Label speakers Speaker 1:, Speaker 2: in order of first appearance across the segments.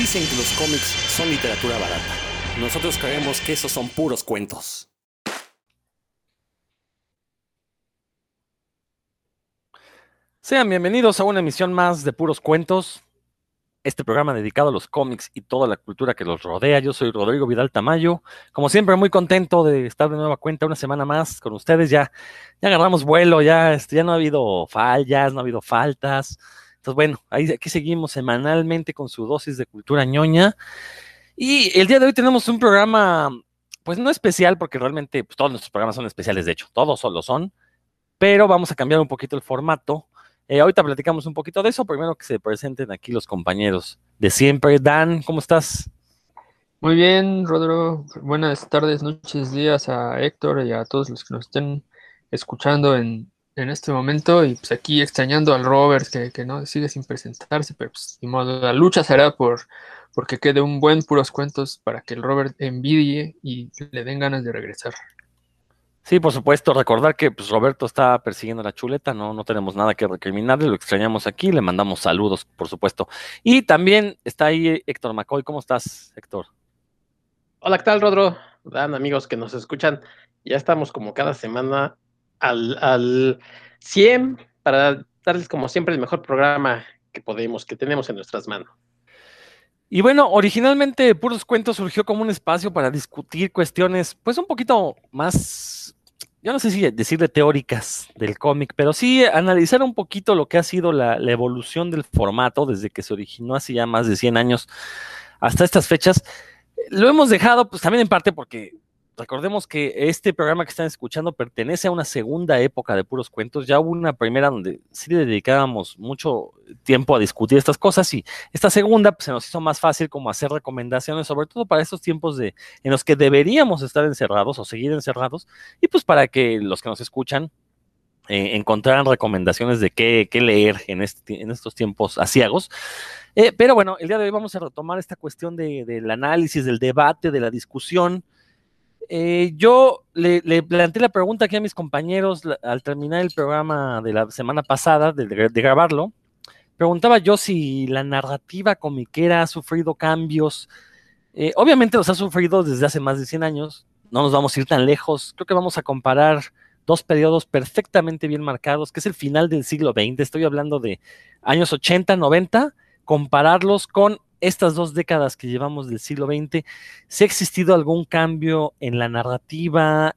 Speaker 1: Dicen que los cómics son literatura barata. Nosotros creemos que esos son puros cuentos.
Speaker 2: Sean bienvenidos a una emisión más de Puros Cuentos, este programa dedicado a los cómics y toda la cultura que los rodea. Yo soy Rodrigo Vidal Tamayo, como siempre muy contento de estar de nueva cuenta una semana más con ustedes. Ya, ya agarramos vuelo, ya, este, ya no ha habido fallas, no ha habido faltas. Entonces, bueno, aquí seguimos semanalmente con su dosis de cultura ñoña. Y el día de hoy tenemos un programa, pues no especial, porque realmente pues, todos nuestros programas son especiales, de hecho, todos solo son, pero vamos a cambiar un poquito el formato eh, ahorita platicamos un poquito de eso. Primero que se presenten aquí los compañeros de siempre. Dan, ¿cómo estás?
Speaker 3: Muy bien, Rodrigo. Buenas tardes, noches, días a Héctor y a todos los que nos estén escuchando en, este momento. Y pues aquí extrañando al Robert, que, no sigue sin presentarse, pero pues ni modo, la lucha será por porque quede un buen puros cuentos para que el Robert envidie y le den ganas de regresar.
Speaker 2: Sí, por supuesto, recordar que pues, Roberto está persiguiendo la chuleta, no, no tenemos nada que recriminarle, lo extrañamos aquí, le mandamos saludos, por supuesto. Y también está ahí Héctor McCoy, ¿cómo estás, Héctor?
Speaker 4: Hola, ¿qué tal, Rodro? Dan, amigos que nos escuchan, ya estamos como cada semana al, al 100 para darles como siempre el mejor programa que podemos, que tenemos en nuestras manos.
Speaker 2: Y bueno, originalmente Puros Cuentos surgió como un espacio para discutir cuestiones, pues un poquito más, yo no sé si decirle teóricas del cómic, pero sí analizar un poquito lo que ha sido la, la, evolución del formato desde que se originó hace ya más de 100 años hasta estas fechas. Lo hemos dejado, pues también en parte porque recordemos que este programa que están escuchando pertenece a una segunda época de puros cuentos. Ya hubo una primera donde sí le dedicábamos mucho tiempo a discutir estas cosas y esta segunda pues, se nos hizo más fácil como hacer recomendaciones, sobre todo para estos tiempos de, en los que deberíamos estar encerrados o seguir encerrados y pues para que los que nos escuchan eh, encontraran recomendaciones de qué, leer en, este, estos tiempos asiagos. Eh, pero bueno, el día de hoy vamos a retomar esta cuestión del análisis, del debate, de la discusión eh, yo le, planteé la pregunta aquí a mis compañeros al terminar el programa de la semana pasada, de, grabarlo. Preguntaba yo si la narrativa comiquera ha sufrido cambios. Eh, obviamente los ha sufrido desde hace más de 100 años. No nos vamos a ir tan lejos. Creo que vamos a comparar dos periodos perfectamente bien marcados, que es el final del siglo XX. Estoy hablando de años 80, 90, compararlos con estas dos décadas que llevamos del siglo XX, si ha existido algún cambio en la narrativa,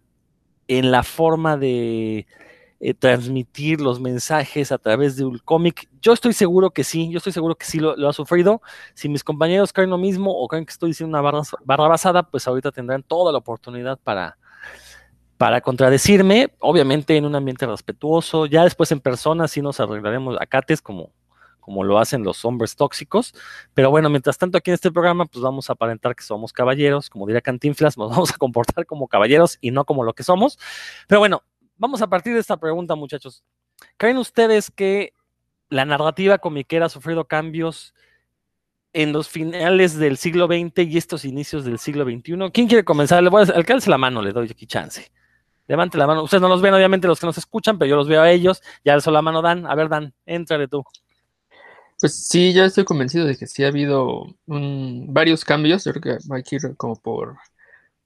Speaker 2: en la forma de eh, transmitir los mensajes a través de un cómic. Yo estoy seguro que sí, yo estoy seguro que sí lo, ha sufrido. Si mis compañeros creen lo mismo o creen que estoy diciendo una barra, basada, pues ahorita tendrán toda la oportunidad para, para contradecirme, obviamente en un ambiente respetuoso. Ya después en persona sí nos arreglaremos a cates como como lo hacen los hombres tóxicos. Pero bueno, mientras tanto aquí en este programa, pues vamos a aparentar que somos caballeros, como diría Cantinflas, nos vamos a comportar como caballeros y no como lo que somos. Pero bueno, vamos a partir de esta pregunta, muchachos. ¿Creen ustedes que la narrativa comiquera ha sufrido cambios en los finales del siglo XX y estos inicios del siglo XXI? ¿Quién quiere comenzar? Le a alcance la mano, le doy aquí chance. Levante la mano. Ustedes no los ven, obviamente, los que nos escuchan, pero yo los veo a ellos. Ya alzo la mano, Dan. A ver, Dan, éntrale tú.
Speaker 3: Pues sí, ya estoy convencido de que sí ha habido varios cambios. Yo creo que hay que ir como por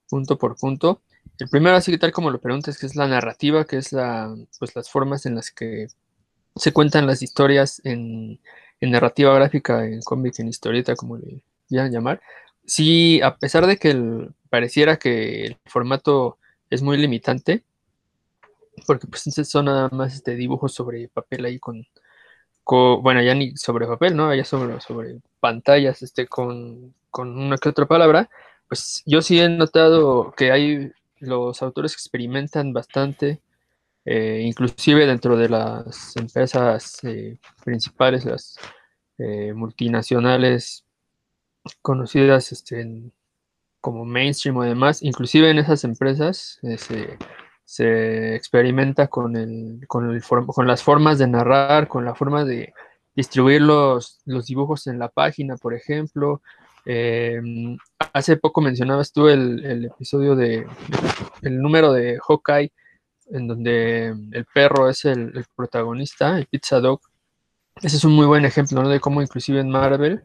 Speaker 3: punto por punto. El primero, así que tal como lo preguntas, que es la narrativa, que es la, pues las formas en las que se cuentan las historias en, narrativa gráfica, en cómic, en historieta, como le quieran llamar. Sí, a pesar de que pareciera que el formato es muy limitante, porque pues son nada más este, dibujos sobre papel ahí con, bueno, ya ni sobre papel, ¿no? Ya sobre, sobre pantallas, este, con, una que otra palabra, pues yo sí he notado que hay, los autores experimentan bastante, eh, inclusive dentro de las empresas eh, principales, las eh, multinacionales conocidas este, como mainstream o demás, inclusive en esas empresas se se experimenta con, el, con, el, con las formas de narrar, con la forma de distribuir los, los dibujos en la página, por ejemplo. Em, hace poco mencionabas tú el, el, episodio de el número de Hawkeye, en donde el perro es el, protagonista, el Pizza Dog. Ese es un muy buen ejemplo de cómo inclusive en Marvel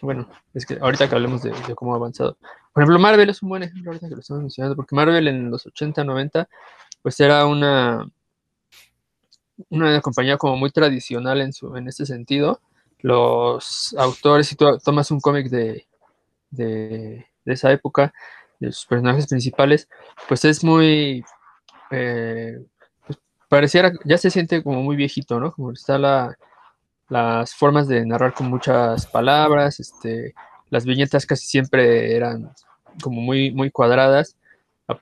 Speaker 3: bueno, es que ahorita que hablemos de, cómo ha avanzado. Por ejemplo, Marvel es un buen ejemplo ahorita que lo estamos mencionando, porque Marvel en los 80, 90, pues era una, una compañía como muy tradicional en, su, en este sentido. Los autores, si tú tomas un cómic de, de, esa época, de sus personajes principales, pues es muy... Eh, pues pareciera, ya se siente como muy viejito, ¿no? Como está la, las formas de narrar con muchas palabras, este, las viñetas casi siempre eran como muy, muy cuadradas,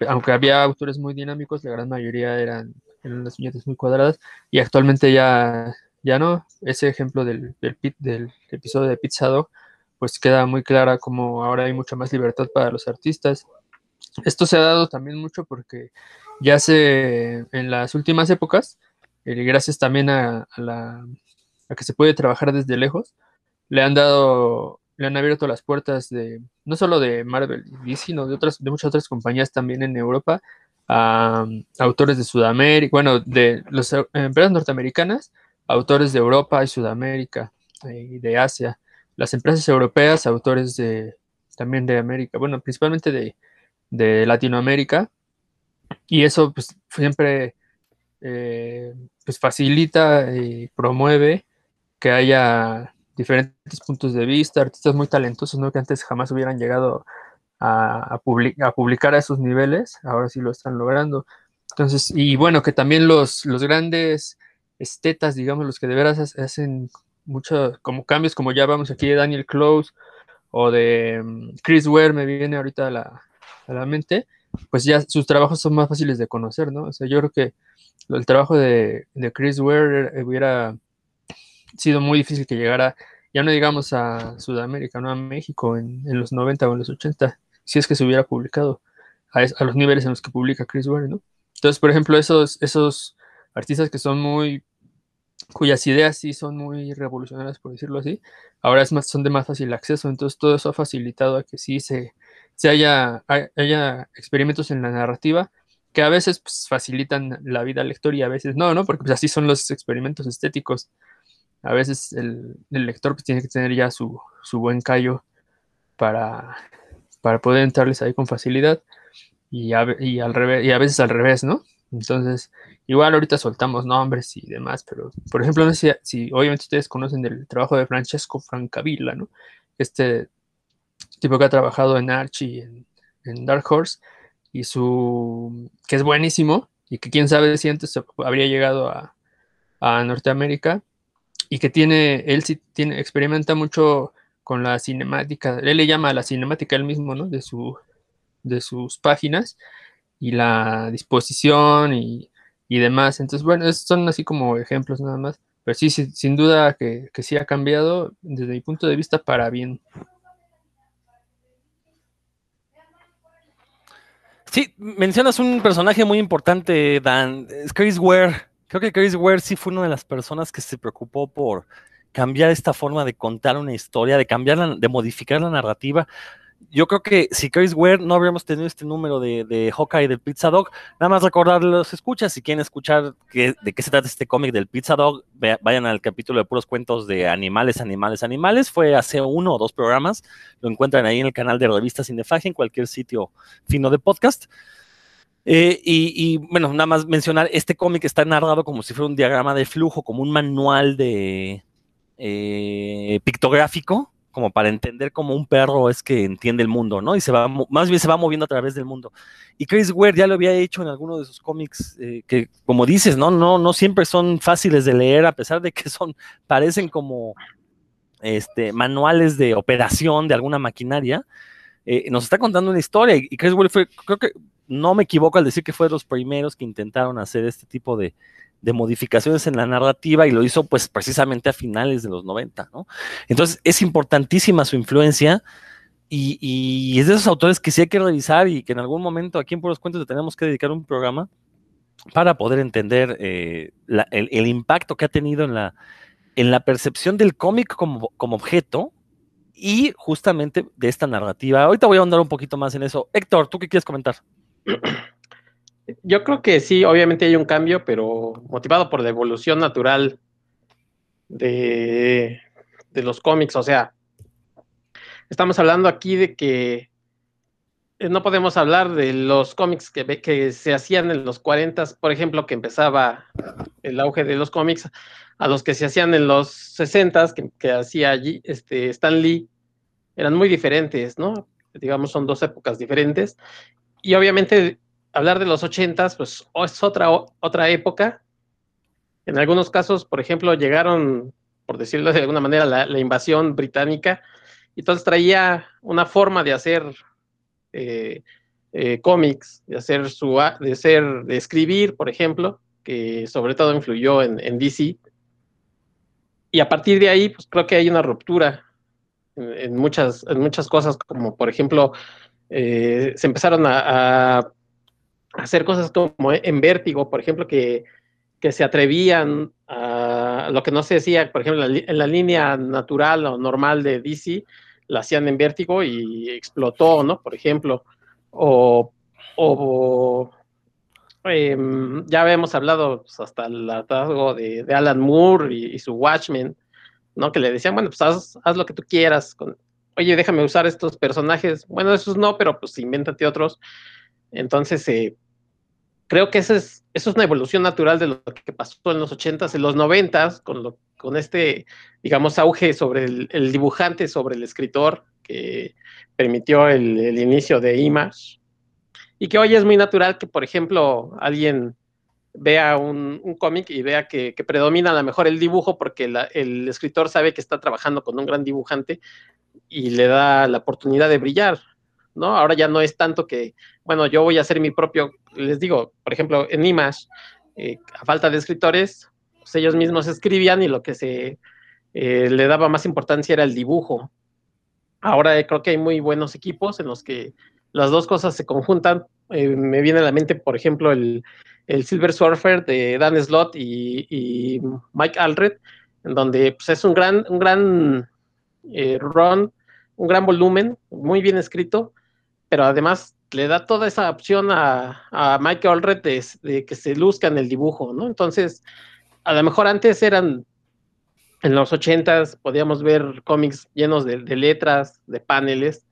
Speaker 3: aunque había autores muy dinámicos, la gran mayoría eran, eran las viñetas muy cuadradas, y actualmente ya, ya no, ese ejemplo del, del, episodio de Pizza Dog, pues queda muy clara como ahora hay mucha más libertad para los artistas. Esto se ha dado también mucho porque ya se, en las últimas épocas, gracias también a la a que se puede trabajar desde lejos, le han dado, le han abierto las puertas de, no solo de Marvel y sino de otras, de muchas otras compañías también en Europa, a, autores de Sudamérica, bueno, de las empresas norteamericanas, autores de Europa y Sudamérica eh, y de Asia, las empresas europeas, autores de también de América, bueno, principalmente de, de Latinoamérica, y eso pues siempre eh, pues facilita y promueve que haya diferentes puntos de vista, artistas muy talentosos, ¿no? Que antes jamás hubieran llegado a, a, publicar a esos niveles, ahora sí lo están logrando. Entonces, y bueno, que también los, los grandes estetas, digamos, los que de veras hacen muchos como cambios, como ya vamos aquí de Daniel Close o de mm, Chris Ware, me viene ahorita a la, a la mente, pues ya sus trabajos son más fáciles de conocer, ¿no? O sea, yo creo que el trabajo de, de Chris Ware hubiera sido muy difícil que llegara, ya no digamos a Sudamérica, no a México en, los 90 o en los 80, si es que se hubiera publicado a, los niveles en los que publica Chris Ware, ¿no? Entonces, por ejemplo, esos, esos artistas que son muy, cuyas ideas sí son muy revolucionarias, por decirlo así, ahora es más, son de más fácil acceso, entonces todo eso ha facilitado a que sí se, se haya, haya experimentos en la narrativa que a veces pues, facilitan la vida al lector y a veces no, ¿no? Porque pues, así son los experimentos estéticos a veces el, lector pues, tiene que tener ya su, buen callo para, para, poder entrarles ahí con facilidad y a, veces al revés, ¿no? Entonces, igual ahorita soltamos nombres y demás, pero por ejemplo, si, obviamente ustedes conocen del trabajo de Francesco Francavilla, ¿no? Este tipo que ha trabajado en Archie, en, en Dark Horse, y su, que es buenísimo, y que quién sabe si antes habría llegado a, a Norteamérica, y que tiene, él sí tiene, experimenta mucho con la cinemática, él le llama a la cinemática él mismo, ¿no? De, su, de sus páginas y la disposición y, demás. Entonces, bueno, son así como ejemplos nada más. Pero sí, sin duda que, que, sí ha cambiado desde mi punto de vista para bien.
Speaker 2: Sí, mencionas un personaje muy importante, Dan, es Chris Ware. Creo que Chris Ware sí fue una de las personas que se preocupó por cambiar esta forma de contar una historia, de cambiar, de modificar la narrativa. Yo creo que si Chris Ware no habríamos tenido este número de, de Hawkeye del Pizza Dog, nada más recordarles escuchas, si quieren escuchar de qué se trata este cómic del Pizza Dog, vayan al capítulo de puros cuentos de animales, animales, animales, fue hace uno o dos programas, lo encuentran ahí en el canal de revistas Cinefagia, en cualquier sitio fino de podcast. Eh, y, bueno, nada más mencionar, este cómic está narrado como si fuera un diagrama de flujo, como un manual de eh, pictográfico, como para entender cómo un perro es que entiende el mundo, ¿no? Y se va, más bien se va moviendo a través del mundo. Y Chris Ware ya lo había hecho en alguno de sus cómics, eh, que como dices, ¿no? No, no siempre son fáciles de leer, a pesar de que son, parecen como este, manuales de operación de alguna maquinaria. Nos está contando una historia y Chris Ware fue, creo que no me equivoco al decir que fue de los primeros que intentaron hacer este tipo de, modificaciones en la narrativa y lo hizo pues precisamente a finales de los 90, ¿no? Entonces es importantísima su influencia y, es de esos autores que sí hay que revisar y que en algún momento aquí en Puros Cuentos le tenemos que dedicar un programa para poder entender eh, el, impacto que ha tenido en la, percepción del cómic como objeto y justamente de esta narrativa. Ahorita voy a andar un poquito más en eso. Héctor, ¿tú qué quieres comentar?
Speaker 4: Yo creo que sí, obviamente hay un cambio, pero motivado por la evolución natural de, los cómics. O sea, estamos hablando aquí de que no podemos hablar de los cómics que, que se hacían en los 40, por ejemplo, que empezaba el auge de los cómics, a los que se hacían en los 60, que, que hacía allí este, Stan Lee, eran muy diferentes, ¿no? Digamos, son dos épocas diferentes. Y obviamente hablar de los 80, pues es otra, otra época. En algunos casos, por ejemplo, llegaron, por decirlo de alguna manera, la, la invasión británica, entonces traía una forma de hacer eh, eh, cómics, de hacer su, de ser, de escribir, por ejemplo, que sobre todo influyó en, DC. Y a partir de ahí, pues creo que hay una ruptura en, muchas, en muchas cosas, como por ejemplo, eh, se empezaron a, hacer cosas como en vértigo, por ejemplo, que, que se atrevían a lo que no se decía, por ejemplo, en la línea natural o normal de DC, la hacían en vértigo y explotó, ¿no? Por ejemplo, o, em, ya habíamos hablado pues, hasta el hartazgo de, Alan Moore y, su Watchmen, ¿no? Que le decían, bueno, pues haz, lo que tú quieras, con, oye, déjame usar estos personajes, bueno, esos no, pero pues invéntate otros. Entonces, eh, creo que eso es, eso es una evolución natural de lo que pasó en los 80s, en los 90s, con lo con este, digamos, auge sobre el, dibujante, sobre el escritor, que permitió el, inicio de Image, y que hoy es muy natural que, por ejemplo, alguien vea un, cómic y vea que, predomina a lo mejor el dibujo porque el escritor sabe que está trabajando con un gran dibujante y le da la oportunidad de brillar, ¿no? Ahora ya no es tanto que, bueno, yo voy a hacer mi propio, les digo, por ejemplo, en Image, eh, a falta de escritores, pues, ellos mismos escribían y lo que se eh, le daba más importancia era el dibujo. Ahora creo que hay muy buenos equipos en los que las dos cosas se conjuntan. Eh, me viene a la mente, por ejemplo, el, Silver Surfer de Dan Slott y, Mike Alred, en donde pues, es un gran, un gran eh, run, un gran volumen, muy bien escrito, pero además le da toda esa opción a, a Mike Alred de, de, que se luzca en el dibujo, ¿no? Entonces, a lo mejor antes eran, en los ochentas podíamos ver cómics llenos de, letras, de paneles,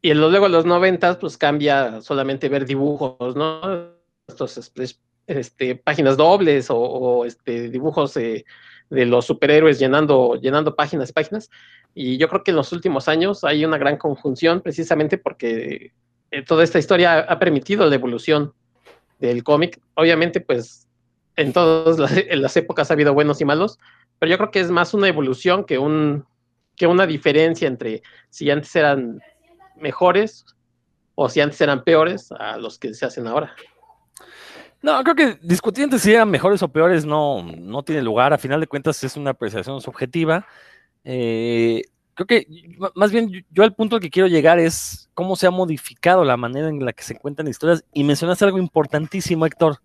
Speaker 4: y luego en los noventas pues cambia solamente ver dibujos, ¿no? Estos, este, páginas dobles o, este, dibujos de los superhéroes llenando, llenando páginas, páginas. Y yo creo que en los últimos años hay una gran conjunción precisamente porque eh, toda esta historia ha permitido la evolución del cómic. Obviamente, pues en todas las, épocas ha habido buenos y malos, pero yo creo que es más una evolución que, un, que una diferencia entre si antes eran mejores o si antes eran peores a los que se hacen ahora.
Speaker 2: No, creo que discutir entre si eran mejores o peores no, no tiene lugar. A final de cuentas es una apreciación subjetiva. Eh, creo que más bien yo al punto al que quiero llegar es cómo se ha modificado la manera en la que se cuentan historias. Y mencionaste algo importantísimo, Héctor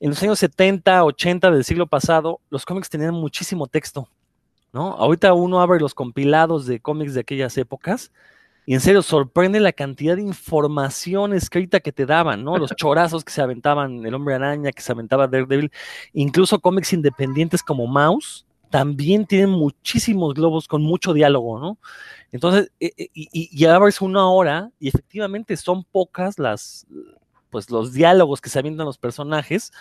Speaker 2: en los años 70, 80 del siglo pasado, los cómics tenían muchísimo texto, ¿no? Ahorita uno abre los compilados de cómics de aquellas épocas y en serio sorprende la cantidad de información escrita que te daban, ¿no? Los chorazos que se aventaban El Hombre Araña, que se aventaba Daredevil, incluso cómics independientes como Mouse, también tienen muchísimos globos con mucho diálogo, ¿no? Entonces, eh, eh, y, y, y una hora y efectivamente son pocas las, pues los diálogos que se avientan los personajes.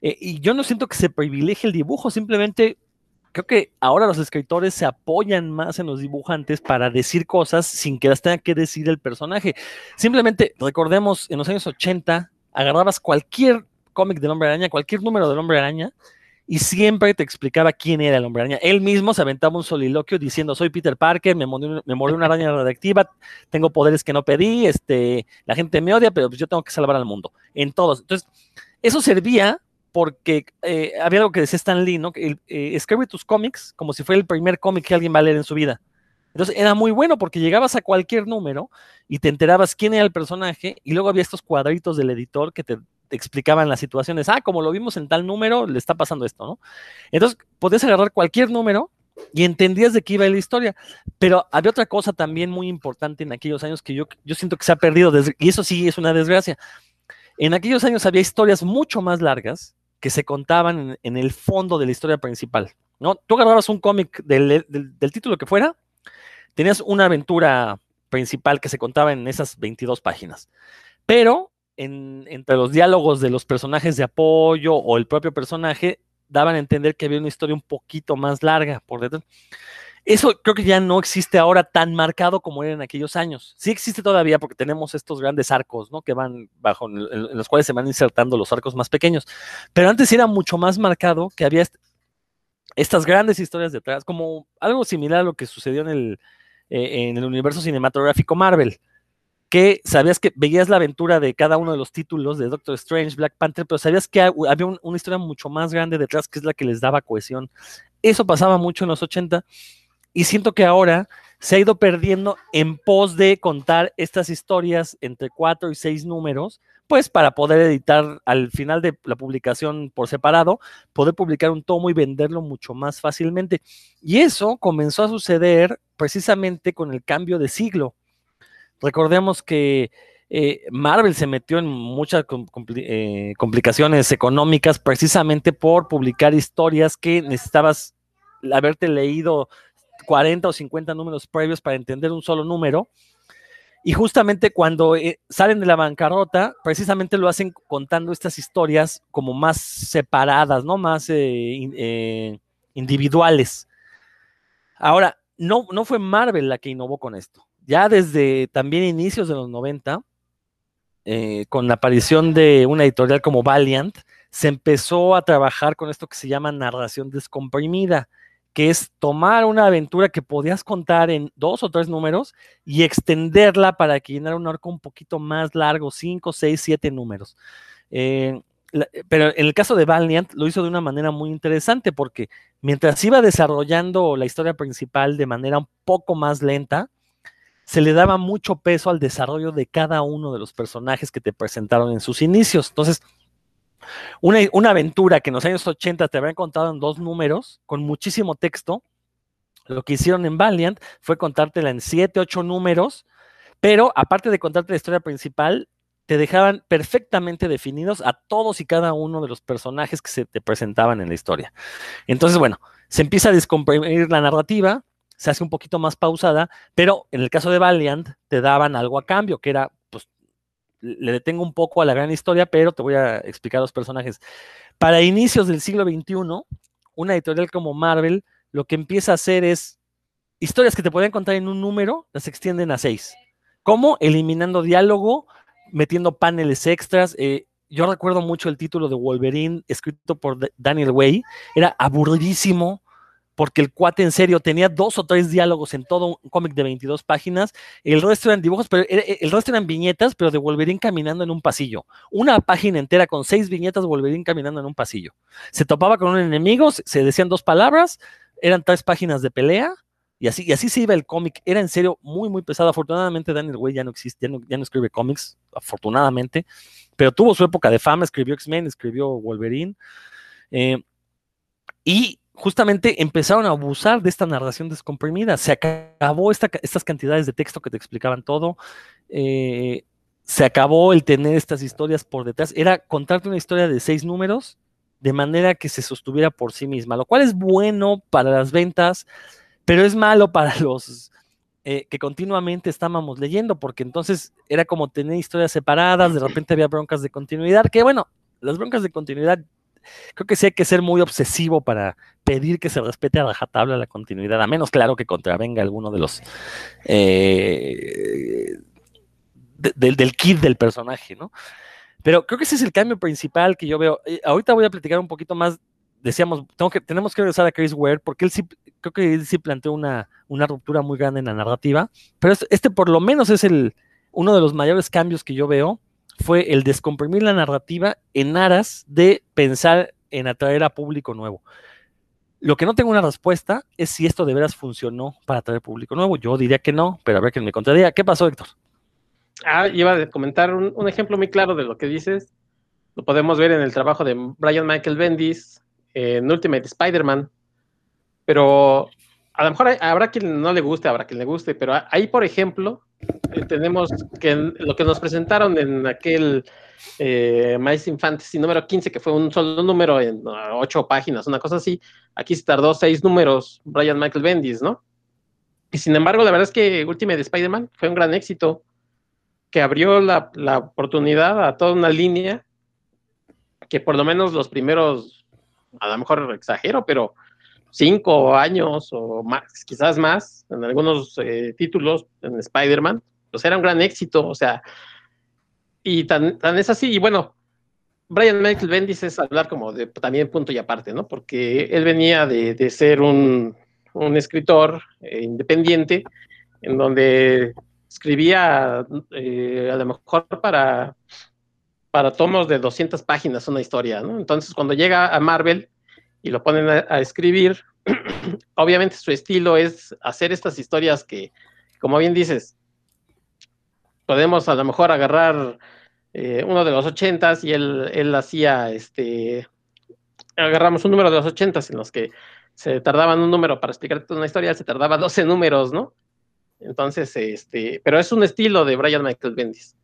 Speaker 2: Eh, y yo no siento que se privilegie el dibujo, simplemente creo que ahora los escritores se apoyan más en los dibujantes para decir cosas sin que las tenga que decir el personaje. Simplemente recordemos, en los años 80 agarrabas cualquier cómic del hombre araña, cualquier número del hombre araña, y siempre te explicaba quién era el hombre araña. Él mismo se aventaba un soliloquio diciendo, soy Peter Parker, me murió, una araña radiactiva, tengo poderes que no pedí, este, la gente me odia, pero pues yo tengo que salvar al mundo, en todos. Entonces, eso servía porque eh, había algo que decía Stan Lee, ¿no? Que, eh, escribe tus cómics como si fuera el primer cómic que alguien va a leer en su vida. Entonces era muy bueno porque llegabas a cualquier número y te enterabas quién era el personaje y luego había estos cuadritos del editor que te explicaban las situaciones. Ah, como lo vimos en tal número, le está pasando esto, ¿no? Entonces, podías agarrar cualquier número y entendías de qué iba la historia. Pero había otra cosa también muy importante en aquellos años que yo, yo siento que se ha perdido, y eso sí es una desgracia. En aquellos años había historias mucho más largas que se contaban en, el fondo de la historia principal. ¿no? Tú agarrabas un cómic del, del, título que fuera, tenías una aventura principal que se contaba en esas 22 páginas. Pero entre los diálogos de los personajes de apoyo o el propio personaje, daban a entender que había una historia un poquito más larga por detrás. Eso creo que ya no existe ahora tan marcado como era en aquellos años. Sí existe todavía porque tenemos estos grandes arcos, ¿no? Que van bajo, en, los cuales se van insertando los arcos más pequeños. Pero antes era mucho más marcado que había estas grandes historias detrás, como algo similar a lo que sucedió en el, eh, en el universo cinematográfico Marvel que sabías que veías la aventura de cada uno de los títulos de Doctor Strange, Black Panther, pero sabías que había una historia mucho más grande detrás que es la que les daba cohesión. Eso pasaba mucho en los 80 y siento que ahora se ha ido perdiendo en pos de contar estas historias entre cuatro y seis números, pues para poder editar al final de la publicación por separado, poder publicar un tomo y venderlo mucho más fácilmente. Y eso comenzó a suceder precisamente con el cambio de siglo. Recordemos que eh, Marvel se metió en muchas eh, complicaciones económicas precisamente por publicar historias que necesitabas haberte leído 40 o 50 números previos para entender un solo número. Y justamente cuando eh, salen de la bancarrota, precisamente lo hacen contando estas historias como más separadas, ¿no? Más individuales. Ahora, no, no fue Marvel la que innovó con esto ya desde también inicios de los 90, eh, con la aparición de una editorial como Valiant, se empezó a trabajar con esto que se llama narración descomprimida, que es tomar una aventura que podías contar en dos o tres números y extenderla para que llenara un arco un poquito más largo, cinco, seis, siete números. Eh, pero en el caso de Valiant lo hizo de una manera muy interesante porque mientras iba desarrollando la historia principal de manera un poco más lenta, se le daba mucho peso al desarrollo de cada uno de los personajes que te presentaron en sus inicios. Entonces, una, aventura que en los años 80 te habían contado en dos números, con muchísimo texto, lo que hicieron en Valiant fue contártela en siete, ocho números, pero aparte de contarte la historia principal, te dejaban perfectamente definidos a todos y cada uno de los personajes que se te presentaban en la historia. Entonces, bueno, se empieza a descomprimir la narrativa, se hace un poquito más pausada, pero en el caso de Valiant te daban algo a cambio, que era, pues, le detengo un poco a la gran historia, pero te voy a explicar los personajes. Para inicios del siglo XXI, una editorial como Marvel lo que empieza a hacer es historias que te pueden contar en un número, las extienden a seis. ¿Cómo? Eliminando diálogo, metiendo paneles extras. Eh, yo recuerdo mucho el título de Wolverine, escrito por Daniel Way. Era aburridísimo porque el cuate en serio tenía dos o tres diálogos en todo un cómic de 22 páginas, el resto eran dibujos, pero el resto eran viñetas, pero de Wolverine caminando en un pasillo. Una página entera con seis viñetas Wolverine caminando en un pasillo. Se topaba con un enemigo, se decían dos palabras, eran tres páginas de pelea, y así, y así se iba el cómic. Era en serio muy, muy pesado. Afortunadamente, Daniel Way ya no existe, ya no, escribe cómics, afortunadamente, pero tuvo su época de fama, escribió X-Men, escribió Wolverine. Eh, y justamente empezaron a abusar de esta narración descomprimida. Se acabó estas cantidades de texto que te explicaban todo. Eh, se acabó el tener estas historias por detrás. Era contarte una historia de seis números de manera que se sostuviera por sí misma, lo cual es bueno para las ventas, pero es malo para los eh, que continuamente estábamos leyendo, porque entonces era como tener historias separadas, de repente había broncas de continuidad, que bueno, las broncas de continuidad creo que sí hay que ser muy obsesivo para pedir que se respete a rajatabla la continuidad, a menos claro que contravenga alguno de los eh, del kit del personaje, ¿no? Pero creo que ese es el cambio principal que yo veo. Eh, ahorita voy a platicar un poquito más. Decíamos, tengo que, tenemos que regresar a Chris Ware porque él sí, creo que él sí planteó una, una ruptura muy grande en la narrativa. Pero este, este por lo menos es el, uno de los mayores cambios que yo veo fue el descomprimir la narrativa en aras de pensar en atraer a público nuevo. Lo que no tengo una respuesta es si esto de veras funcionó para atraer público nuevo. Yo diría que no, pero a ver quién me contaría. ¿Qué pasó, Héctor?
Speaker 4: Ah, iba a comentar un, ejemplo muy claro de lo que dices. Lo podemos ver en el trabajo de Brian Michael Bendis en Ultimate Spider-Man. Pero a lo mejor habrá quien no le guste, habrá quien le guste, pero ahí, por ejemplo, eh, tenemos que lo que nos presentaron en aquel eh, Amazing Fantasy número 15, que fue un solo número en ocho páginas, una cosa así. Aquí se tardó seis números Brian Michael Bendis, ¿no? Y sin embargo, la verdad es que Ultimate Spider-Man fue un gran éxito que abrió la, la, oportunidad a toda una línea que por lo menos los primeros, a lo mejor exagero, pero cinco años o quizás más, en algunos eh, títulos en Spider-Man, pues era un gran éxito, o sea, y tan, tan es así, y bueno, Brian Michael Bendis es hablar como de también punto y aparte, ¿no? Porque él venía de, de ser un, un escritor eh, independiente, en donde escribía eh, a lo mejor para, para tomos de 200 páginas una historia, ¿no? Entonces, cuando llega a Marvel y lo ponen a, escribir, obviamente su estilo es hacer estas historias que, como bien dices, podemos a lo mejor agarrar eh, uno de los ochentas y él, él hacía, este, agarramos un número de los ochentas en los que se tardaban un número para explicarte una historia, se tardaba 12 números, ¿no? Entonces, este, pero es un estilo de Brian Michael Bendis.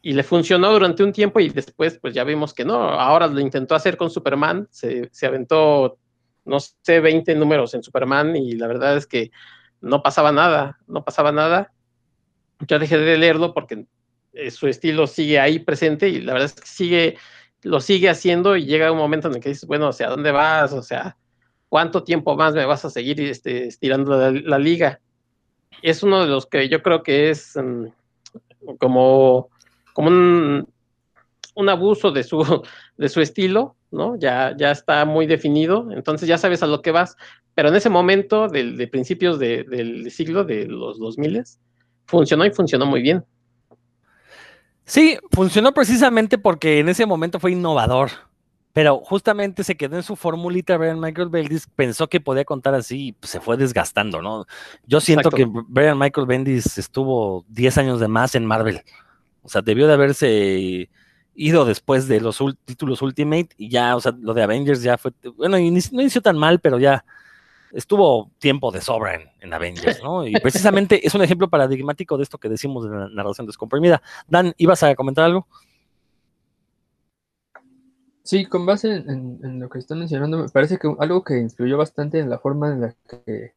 Speaker 4: Y le funcionó durante un tiempo y después, pues ya vimos que no. Ahora lo intentó hacer con Superman, se, se aventó, no sé, 20 números en Superman y la verdad es que no pasaba nada, no pasaba nada. Ya dejé de leerlo porque eh, su estilo sigue ahí presente y la verdad es que sigue, lo sigue haciendo y llega un momento en el que dices, bueno, o sea, ¿dónde vas? O sea, ¿cuánto tiempo más me vas a seguir este, estirando la, la, liga? Es uno de los que yo creo que es um, como, como un, un, abuso de su, de su estilo, ¿no? Ya, ya está muy definido, entonces ya sabes a lo que vas, pero en ese momento de, de principios de, del siglo, de los 2000, funcionó y funcionó muy bien.
Speaker 2: Sí, funcionó precisamente porque en ese momento fue innovador, pero justamente se quedó en su formulita. Brian Michael Bendis pensó que podía contar así y pues, se fue desgastando, ¿no? Yo siento Exacto. que Brian Michael Bendis estuvo 10 años de más en Marvel. O sea, debió de haberse ido después de los títulos Ultimate y ya, o sea, lo de Avengers ya fue, bueno, no inició tan mal, pero ya estuvo tiempo de sobra en, en, Avengers, ¿no? Y precisamente es un ejemplo paradigmático de esto que decimos de la narración descomprimida. Dan, ¿ibas a comentar algo?
Speaker 3: Sí, con base en, en, lo que están mencionando, me parece que algo que influyó bastante en la forma en la que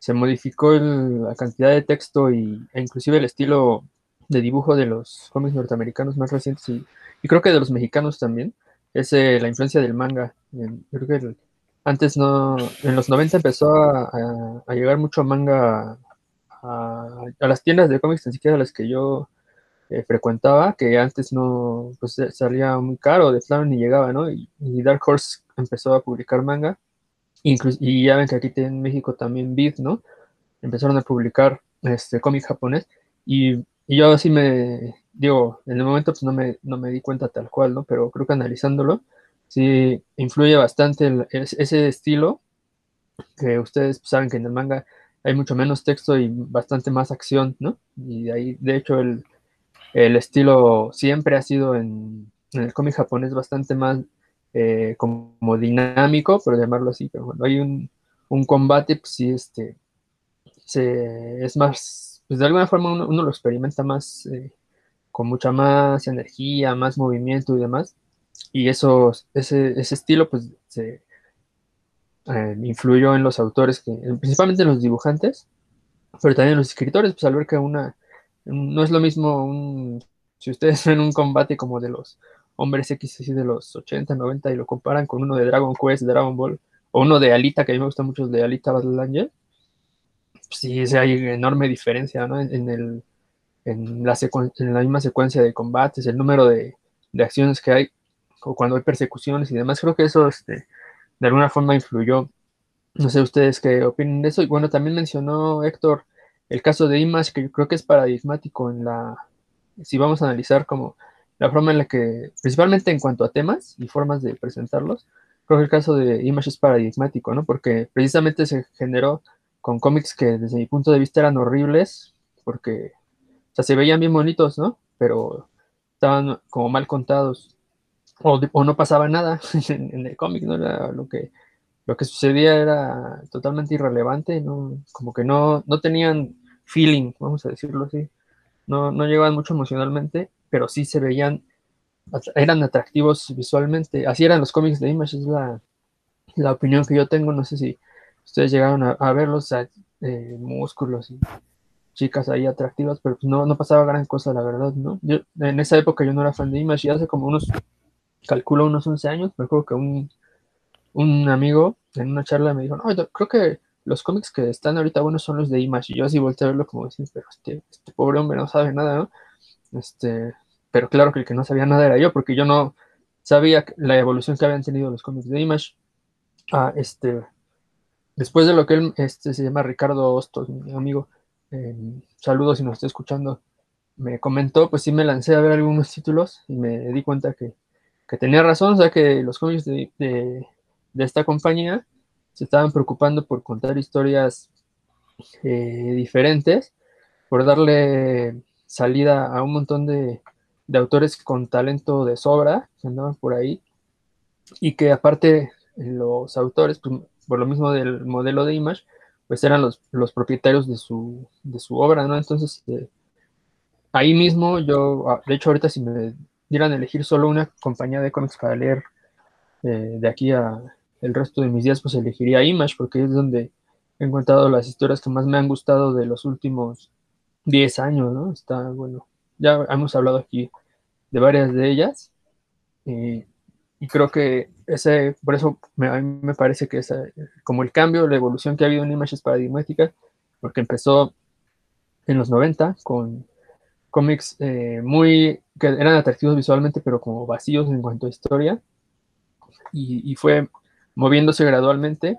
Speaker 3: se modificó el, la cantidad de texto y, e inclusive el estilo de dibujo de los cómics norteamericanos más recientes y, creo que de los mexicanos también, es eh, la influencia del manga. Yo creo que antes no, en los 90 empezó a, llegar mucho manga a, a, las tiendas de cómics, ni siquiera las que yo eh, frecuentaba, que antes no, pues salía muy caro, de plano ni llegaba, ¿no? Y, y, Dark Horse empezó a publicar manga, incluso, y ya ven que aquí en México también Beat, ¿no? Empezaron a publicar este cómic japonés, y, y, yo así me, digo, en el momento pues no me, no me di cuenta tal cual, ¿no? Pero creo que analizándolo, sí influye bastante ese estilo, que ustedes saben que en el manga hay mucho menos texto y bastante más acción, ¿no? Y de ahí, de hecho, el, el estilo siempre ha sido en, en el cómic japonés bastante más eh, como, dinámico, por llamarlo así, pero cuando hay un, combate, pues sí, este, se, es más, pues de alguna forma uno, uno lo experimenta más, eh, con mucha más energía, más movimiento y demás. Y eso, ese, ese estilo pues se eh, influyó en los autores, que, principalmente en los dibujantes, pero también en los escritores, pues al ver que una, no es lo mismo un, si ustedes ven un combate como de los hombres X así de los 80, 90 y lo comparan con uno de Dragon Quest, Dragon Ball, o uno de Alita, que a mí me gusta mucho de Alita Battle Angel, pues sí, hay enorme diferencia, ¿no? En, en el, en, la en la misma secuencia de combates, el número de, de acciones que hay, o cuando hay persecuciones y demás. Creo que eso este, de alguna forma influyó. No sé ustedes qué opinan de eso. Y bueno, también mencionó Héctor el caso de Image, que yo creo que es paradigmático en la, si vamos a analizar como la forma en la que, principalmente en cuanto a temas y formas de presentarlos, creo que el caso de Image es paradigmático, ¿no? Porque precisamente se generó con cómics que desde mi punto de vista eran horribles, porque, o sea, se veían bien bonitos, ¿no? Pero estaban como mal contados o, o no pasaba nada en, en el cómic, ¿no? Era lo que lo que sucedía era totalmente irrelevante, ¿no? Como que no, no tenían feeling, vamos a decirlo así. No, no llegaban mucho emocionalmente, pero sí se veían, eran atractivos visualmente. Así eran los cómics de Image, es la, la opinión que yo tengo. No sé si ustedes llegaron a, verlos, eh, músculos y chicas ahí atractivas, pero pues no, no pasaba gran cosa, la verdad, ¿no? Yo, en esa época yo no era fan de Image y hace como unos, calculo unos 11 años, me acuerdo que un, un amigo en una charla me dijo, no, creo que los cómics que están ahorita buenos son los de Image, y yo así volteé a verlo como decir, pero este, este pobre hombre no sabe nada, ¿no? Este, pero claro que el que no sabía nada era yo, porque yo no sabía la evolución que habían tenido los cómics de Image. Ah, este, después de lo que él, este, se llama Ricardo Hostos, mi amigo, saludos si nos está escuchando, me comentó, pues sí me lancé a ver algunos títulos y me di cuenta que, tenía razón, o sea que los cómics de, de, esta compañía se estaban preocupando por contar historias eh, diferentes, por darle salida a un montón de, de autores con talento de sobra que andaban por ahí y que aparte los autores, pues, por lo mismo del modelo de Image, pues eran los, los propietarios de su, de su obra, ¿no? Entonces, eh, ahí mismo yo, ah, de hecho ahorita si me dieran a elegir solo una compañía de cómics para leer eh, de aquí a el resto de mis días, pues elegiría Image, porque es donde he encontrado las historias que más me han gustado de los últimos 10 años, ¿no? Está, bueno, ya hemos hablado aquí de varias de ellas. Y creo que ese, por eso me, a mí me parece que es como el cambio, la evolución que ha habido en Images paradigmáticas, porque empezó en los 90 con cómics eh, muy, que eran atractivos visualmente, pero como vacíos en cuanto a historia, y, fue moviéndose gradualmente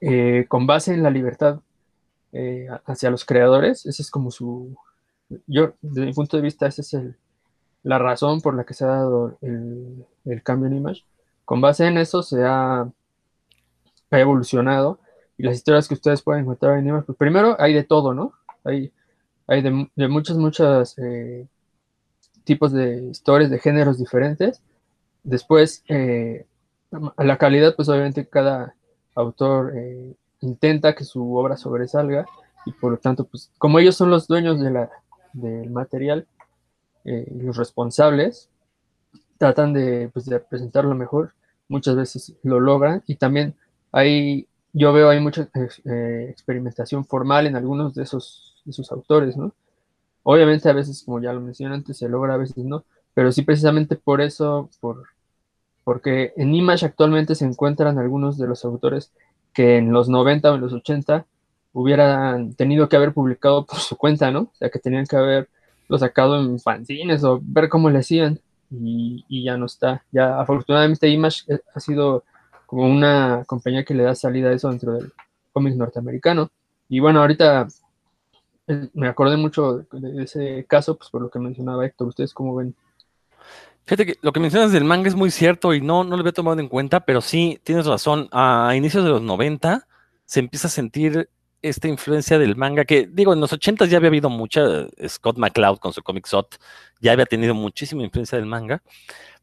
Speaker 3: eh, con base en la libertad eh, hacia los creadores, ese es como su, yo, desde mi punto de vista, ese es el, la razón por la que se ha dado el, cambio en Image. Con base en eso se ha, evolucionado y las historias que ustedes pueden encontrar en Image, pues primero hay de todo, ¿no? Hay, hay de, muchos, muchos eh, tipos de historias, de géneros diferentes. Después, eh, la calidad, pues obviamente cada autor eh, intenta que su obra sobresalga y por lo tanto, pues como ellos son los dueños de la, del material, eh, los responsables tratan de, pues, de presentarlo mejor, muchas veces lo logran y también hay, yo veo hay mucha eh, experimentación formal en algunos de esos, de esos autores, ¿no? Obviamente a veces, como ya lo mencioné antes, se logra, a veces no, pero sí precisamente por eso, por, porque en Image actualmente se encuentran algunos de los autores que en los 90 o en los 80 hubieran tenido que haber publicado por su cuenta, ¿no? O sea, que tenían que haber lo sacado en fanzines o ver cómo le hacían y, ya no está. Ya afortunadamente Image ha sido como una compañía que le da salida a eso dentro del cómic norteamericano. Y bueno, ahorita eh, me acordé mucho de ese caso, pues por lo que mencionaba Héctor. ¿Ustedes cómo ven?
Speaker 2: Fíjate que lo que mencionas del manga es muy cierto y no, no lo había tomado en cuenta, pero sí, tienes razón. A inicios de los 90 se empieza a sentir esta influencia del manga, que digo, en los 80 ya había habido mucha, Scott McCloud con su comic Sot, ya había tenido muchísima influencia del manga,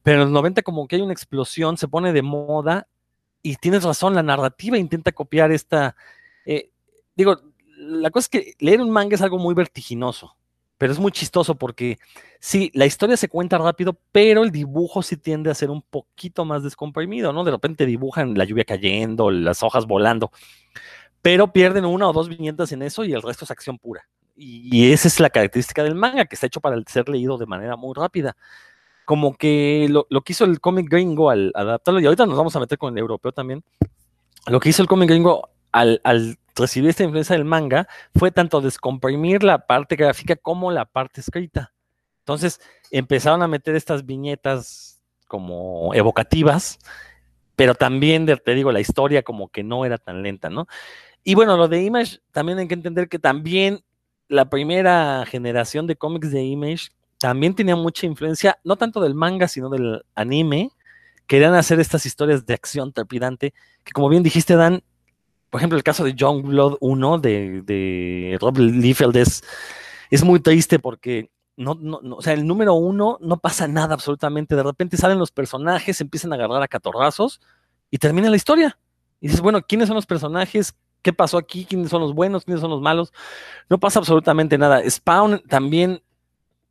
Speaker 2: pero en los 90 como que hay una explosión, se pone de moda y tienes razón, la narrativa intenta copiar esta, eh, digo, la cosa es que leer un manga es algo muy vertiginoso, pero es muy chistoso porque sí, la historia se cuenta rápido, pero el dibujo sí tiende a ser un poquito más descomprimido, ¿no? De repente dibujan la lluvia cayendo, las hojas volando pero pierden una o dos viñetas en eso y el resto es acción pura. Y, esa es la característica del manga, que está hecho para ser leído de manera muy rápida. Como que lo, que hizo el cómic gringo al adaptarlo, y ahorita nos vamos a meter con el europeo también, lo que hizo el cómic gringo al recibir esta influencia del manga fue tanto descomprimir la parte gráfica como la parte escrita. Entonces empezaron a meter estas viñetas como evocativas, pero también, te digo, la historia como que no era tan lenta, ¿no? Y bueno, lo de Image, también hay que entender que también la primera generación de cómics de Image también tenía mucha influencia, no tanto del manga, sino del anime. Querían hacer estas historias de acción trepidante, que como bien dijiste, Dan, por ejemplo, el caso de John Blood 1 de, Rob Liefeld es, es muy triste porque no, no, o sea, el número uno no pasa nada absolutamente. De repente salen los personajes, empiezan a agarrar a catorrazos y termina la historia. Y dices, bueno, ¿quiénes son los personajes? qué pasó aquí, quiénes son los buenos, quiénes son los malos. No pasa absolutamente nada. Spawn también,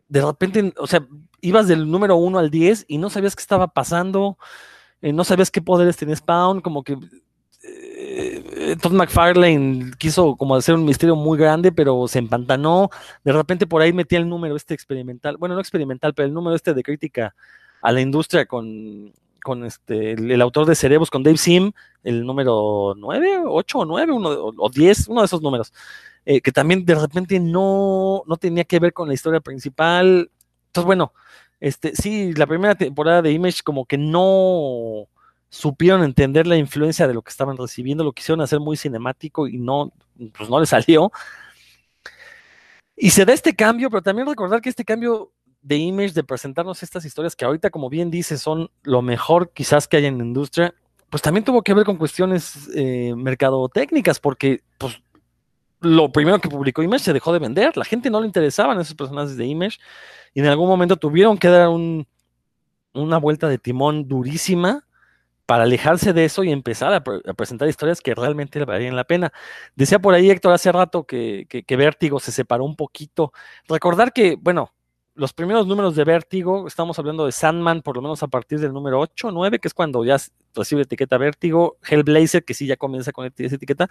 Speaker 2: de repente, o sea, ibas del número 1 al 10 y no sabías qué estaba pasando, eh, no sabías qué poderes tenía Spawn, como que eh, Todd McFarlane quiso como hacer un misterio muy grande, pero se empantanó. De repente por ahí metía el número este experimental, bueno, no experimental, pero el número este de crítica a la industria con, con este, el, autor de Cerebros, con Dave Sim, el número 9, 8 o 9, uno, o 10, uno de esos números, eh, que también de repente no, no tenía que ver con la historia principal. Entonces, bueno, este, sí, la primera temporada de Image como que no supieron entender la influencia de lo que estaban recibiendo, lo quisieron hacer muy cinemático y no, pues no le salió. Y se da este cambio, pero también recordar que este cambio de Image, de presentarnos estas historias que ahorita, como bien dice, son lo mejor quizás que hay en la industria, pues también tuvo que ver con cuestiones eh, mercadotécnicas, porque pues, lo primero que publicó Image se dejó de vender, la gente no le interesaban esos personajes de Image, y en algún momento tuvieron que dar un, una vuelta de timón durísima para alejarse de eso y empezar a, presentar historias que realmente valían la pena. Decía por ahí Héctor hace rato que, que, Vértigo se separó un poquito. Recordar que, bueno, los primeros números de Vértigo, estamos hablando de Sandman por lo menos a partir del número 8, 9, que es cuando ya recibe etiqueta Vértigo, Hellblazer, que sí ya comienza con esa etiqueta,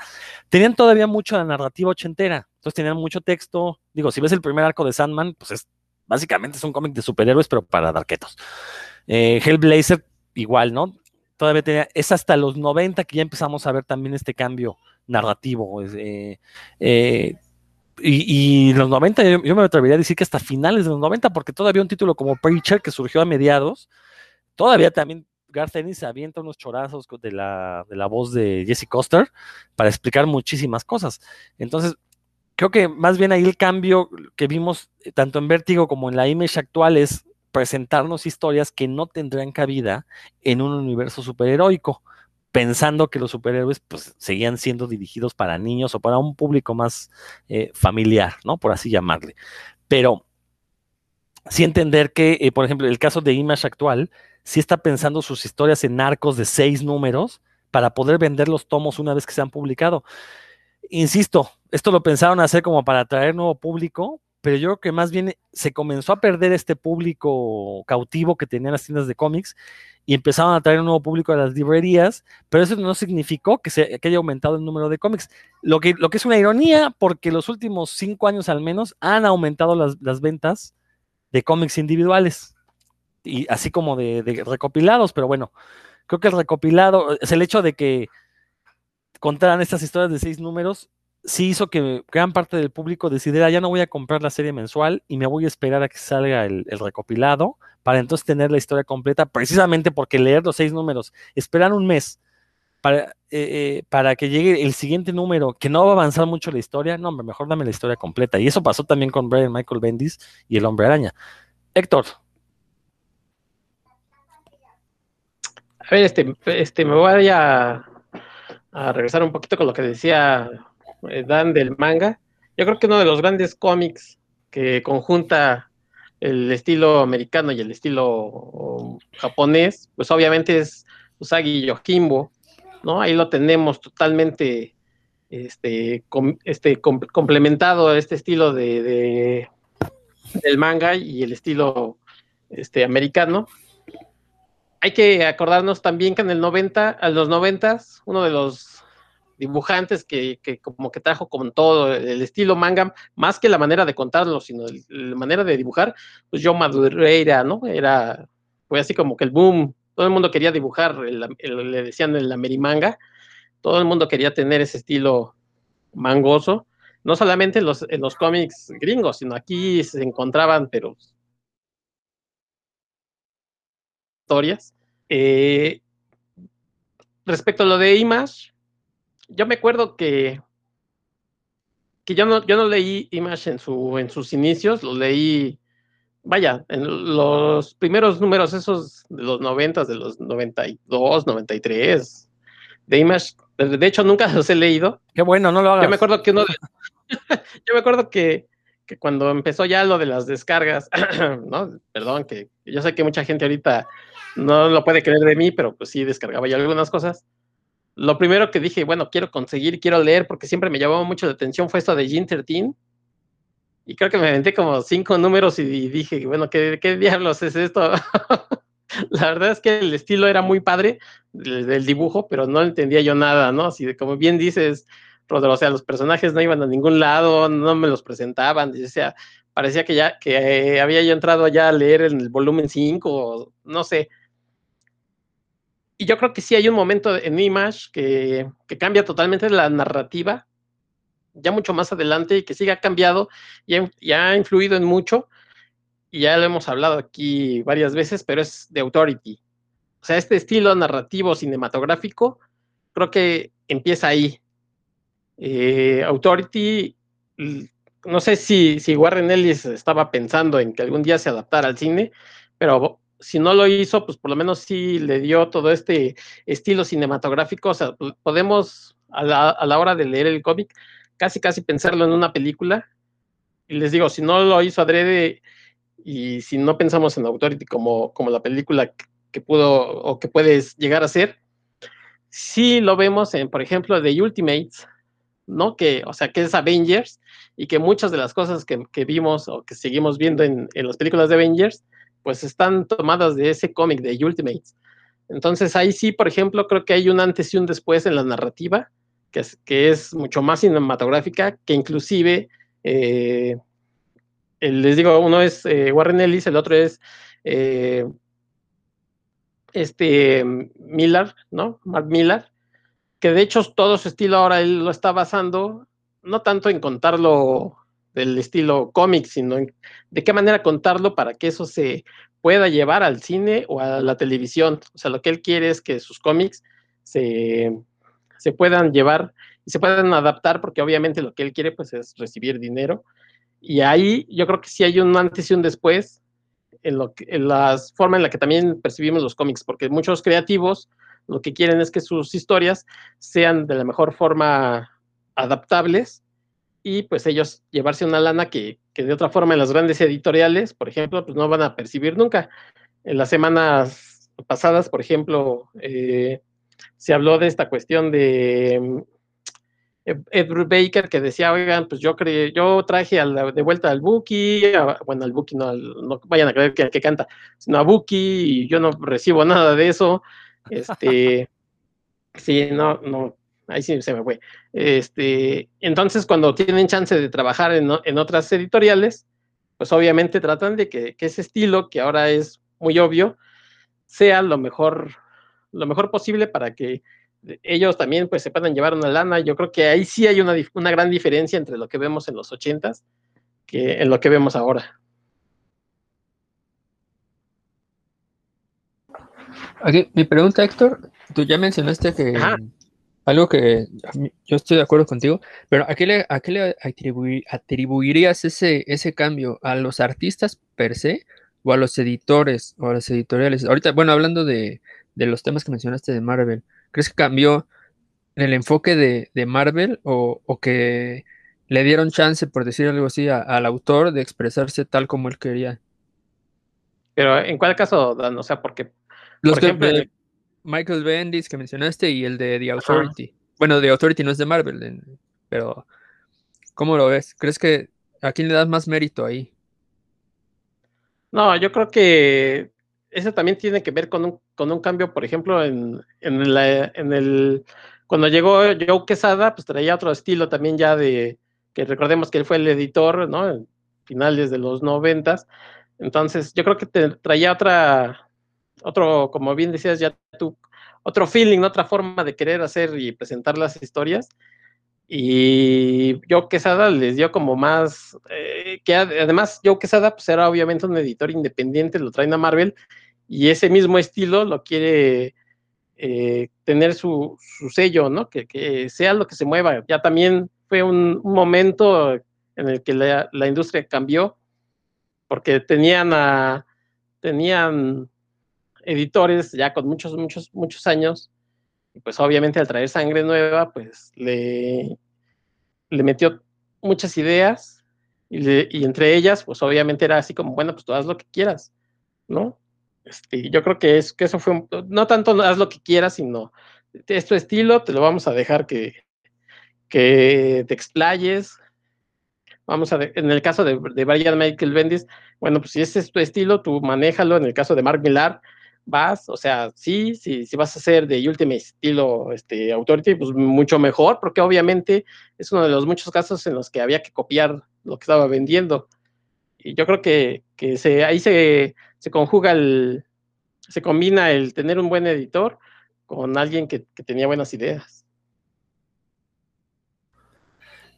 Speaker 2: tenían todavía mucho la narrativa ochentera, entonces tenían mucho texto, digo, si ves el primer arco de Sandman, pues es, básicamente es un cómic de superhéroes, pero para darquetos. Eh, Hellblazer, igual, ¿no? Todavía tenía, es hasta los 90 que ya empezamos a ver también este cambio narrativo. Eh, eh, y, los 90, yo, me atrevería a decir que hasta finales de los 90, porque todavía un título como Preacher, que surgió a mediados, todavía también Garth Ennis avienta unos chorazos de la, de la voz de Jesse Coster para explicar muchísimas cosas. Entonces, creo que más bien ahí el cambio que vimos eh, tanto en Vértigo como en la Image actual es presentarnos historias que no tendrían cabida en un universo superheroico, pensando que los superhéroes pues, seguían siendo dirigidos para niños o para un público más eh, familiar, ¿no? Por así llamarle. Pero sí entender que, eh, por ejemplo, el caso de Image actual, sí está pensando sus historias en arcos de seis números para poder vender los tomos una vez que se han publicado. Insisto, esto lo pensaron hacer como para atraer nuevo público, pero yo creo que más bien se comenzó a perder este público cautivo que tenían las tiendas de cómics y empezaron a traer un nuevo público a las librerías, pero eso no significó que, se, haya aumentado el número de cómics. Lo que, lo que es una ironía, porque los últimos cinco años al menos han aumentado las, ventas de cómics individuales, y así como de, de, recopilados, pero bueno, creo que el recopilado, es el hecho de que contaran estas historias de seis números, sí hizo que gran parte del público decidiera, ya no voy a comprar la serie mensual y me voy a esperar a que salga el, recopilado para entonces tener la historia completa, precisamente porque leer los seis números, esperar un mes para, eh, eh, para que llegue el siguiente número, que no va a avanzar mucho la historia, no, hombre, mejor dame la historia completa. Y eso pasó también con Brian Michael Bendis y el hombre araña. Héctor.
Speaker 4: A ver, este, este, me voy a, a regresar un poquito con lo que decía Dan del manga. Yo creo que uno de los grandes cómics que conjunta el estilo americano y el estilo japonés, pues obviamente es Usagi Yojimbo, ¿no? Ahí lo tenemos totalmente este, este complementado este estilo de, del manga y el estilo este, americano. Hay que acordarnos también que en el 90, a los 90, uno de los dibujantes que, como que trajo con todo el estilo manga, más que la manera de contarlo, sino la manera de dibujar, pues yo Madureira, ¿no? Era, fue así como que el boom, todo el mundo quería dibujar, le decían el amerimanga, todo el mundo quería tener ese estilo mangoso, no solamente en los, en los cómics gringos, sino aquí se encontraban, pero historias. Eh, respecto a lo de Image, yo me acuerdo que, que yo, no, yo no leí Image en, su, en sus inicios, lo leí, vaya, en los primeros números esos de los 90, de los 92, 93, de Image, de hecho nunca los he leído.
Speaker 2: Qué bueno, no lo hagas.
Speaker 4: Yo me acuerdo que uno yo me acuerdo que, que cuando empezó ya lo de las descargas, ¿no? Perdón, que yo sé que mucha gente ahorita no lo puede creer de mí, pero pues sí descargaba ya algunas cosas lo primero que dije, bueno, quiero conseguir, quiero leer, porque siempre me llamó mucho la atención fue esto de Gin 13. Y creo que me aventé como cinco números y, dije, bueno, ¿qué, ¿qué, diablos es esto? la verdad es que el estilo era muy padre del, dibujo, pero no entendía yo nada, ¿no? Así de como bien dices, Rodro, o sea, los personajes no iban a ningún lado, no me los presentaban, o sea, parecía que ya que había yo entrado ya a leer en el volumen 5, no sé. Y yo creo que sí hay un momento en Image que, cambia totalmente la narrativa, ya mucho más adelante, y que sí ha cambiado y ha influido en mucho y ya lo hemos hablado aquí varias veces, pero es de Authority. O sea, este estilo narrativo cinematográfico creo que empieza ahí. Eh, Authority, no sé si, si Warren Ellis estaba pensando en que algún día se adaptara al cine, pero si no lo hizo, pues por lo menos sí le dio todo este estilo cinematográfico. O sea, podemos a la, a la hora de leer el cómic casi casi pensarlo en una película. Y les digo, si no lo hizo adrede y si no pensamos en Authority como, como la película que pudo o que puedes llegar a ser, sí lo vemos en, por ejemplo, The Ultimates, ¿no? Que, o sea, que es Avengers y que muchas de las cosas que, que vimos o que seguimos viendo en, en, las películas de Avengers, pues están tomadas de ese cómic de Ultimates. Entonces ahí sí, por ejemplo, creo que hay un antes y un después en la narrativa, que es, mucho más cinematográfica, que inclusive eh, les digo, uno es eh, Warren Ellis, el otro es eh, este Miller, ¿no? Mark Miller, que de hecho todo su estilo ahora él lo está basando, no tanto en contarlo del estilo cómic, sino de qué manera contarlo para que eso se pueda llevar al cine o a la televisión. O sea, lo que él quiere es que sus cómics se, se puedan llevar y se puedan adaptar, porque obviamente lo que él quiere pues es recibir dinero y ahí yo creo que sí hay un antes y un después en, lo que, en la forma en la que también percibimos los cómics, porque muchos creativos lo que quieren es que sus historias sean de la mejor forma adaptables y pues ellos llevarse una lana que, que de otra forma en las grandes editoriales, por ejemplo, pues no van a percibir nunca. En las semanas pasadas, por ejemplo, eh, se habló de esta cuestión de Ed Baker que decía, oigan, pues yo creí, yo traje de vuelta al Buki, bueno, al Buki no, no vayan a creer que, que, canta, sino a Buki y yo no recibo nada de eso. Este, sí, no, no, ahí sí se me fue. Este, entonces cuando tienen chance de trabajar en, en otras editoriales, pues obviamente tratan de que, que, ese estilo, que ahora es muy obvio, sea lo mejor, lo mejor posible para que ellos también pues se pueden llevar una lana. Yo creo que ahí sí hay una, una gran diferencia entre lo que vemos en los ochentas que en lo que vemos ahora.
Speaker 3: Aquí, mi pregunta, Héctor, tú ya mencionaste que Ajá. Algo que yo estoy de acuerdo contigo, pero ¿a qué le, a qué le atribuir, atribuirías ese, ese cambio? ¿A los artistas per se o a los editores o a las editoriales? Ahorita, bueno, hablando de, de los temas que mencionaste de Marvel, ¿Crees que cambió el enfoque de, de Marvel o, o, que le dieron chance, por decir algo así, a, al autor de expresarse tal como él quería?
Speaker 4: Pero ¿en cuál caso, Dan? O sea, porque...
Speaker 3: Los por ejemplo, de Michael Bendis que mencionaste y el de The Authority. Ajá. Bueno, The Authority no es de Marvel, pero ¿cómo lo ves? ¿Crees que a quién le das más mérito ahí?
Speaker 4: No, yo creo que eso también tiene que ver con un, con un cambio, por ejemplo, en, en, la, en, el... Cuando llegó Joe Quesada, pues traía otro estilo también ya de... que recordemos que él fue el editor, ¿no? En finales de los noventas. Entonces, yo creo que te traía otra... Otro, como bien decías ya tú, otro feeling, otra forma de querer hacer y presentar las historias. Y Joe Quesada les dio como más, eh, que además Joe Quesada pues era obviamente un editor independiente, lo traen a Marvel y ese mismo estilo lo quiere eh, tener su, su, sello, ¿no? Que, que, sea lo que se mueva. Ya también fue un, momento en el que la, la, industria cambió porque tenían tenían editores ya con muchos, muchos, muchos años pues obviamente al traer sangre nueva, pues le, le metió muchas ideas y, y, entre ellas, pues obviamente era así como, bueno, pues tú haz lo que quieras, ¿no? Este, yo creo que, es, que eso fue, un, no tanto haz lo que quieras, sino es tu estilo, te lo vamos a dejar que, que te explayes. Vamos a ver, en el caso de, de Brian Michael Bendis, bueno, pues si ese es tu estilo, tú manéjalo. En el caso de Mark Millar, vas, o sea, sí, sí, si vas a hacer de Ultimate estilo este, Authority, pues mucho mejor, porque obviamente es uno de los muchos casos en los que había que copiar lo que estaba vendiendo. Y yo creo que, que se, ahí se, se conjuga el, se combina el tener un buen editor con alguien que, que tenía buenas ideas.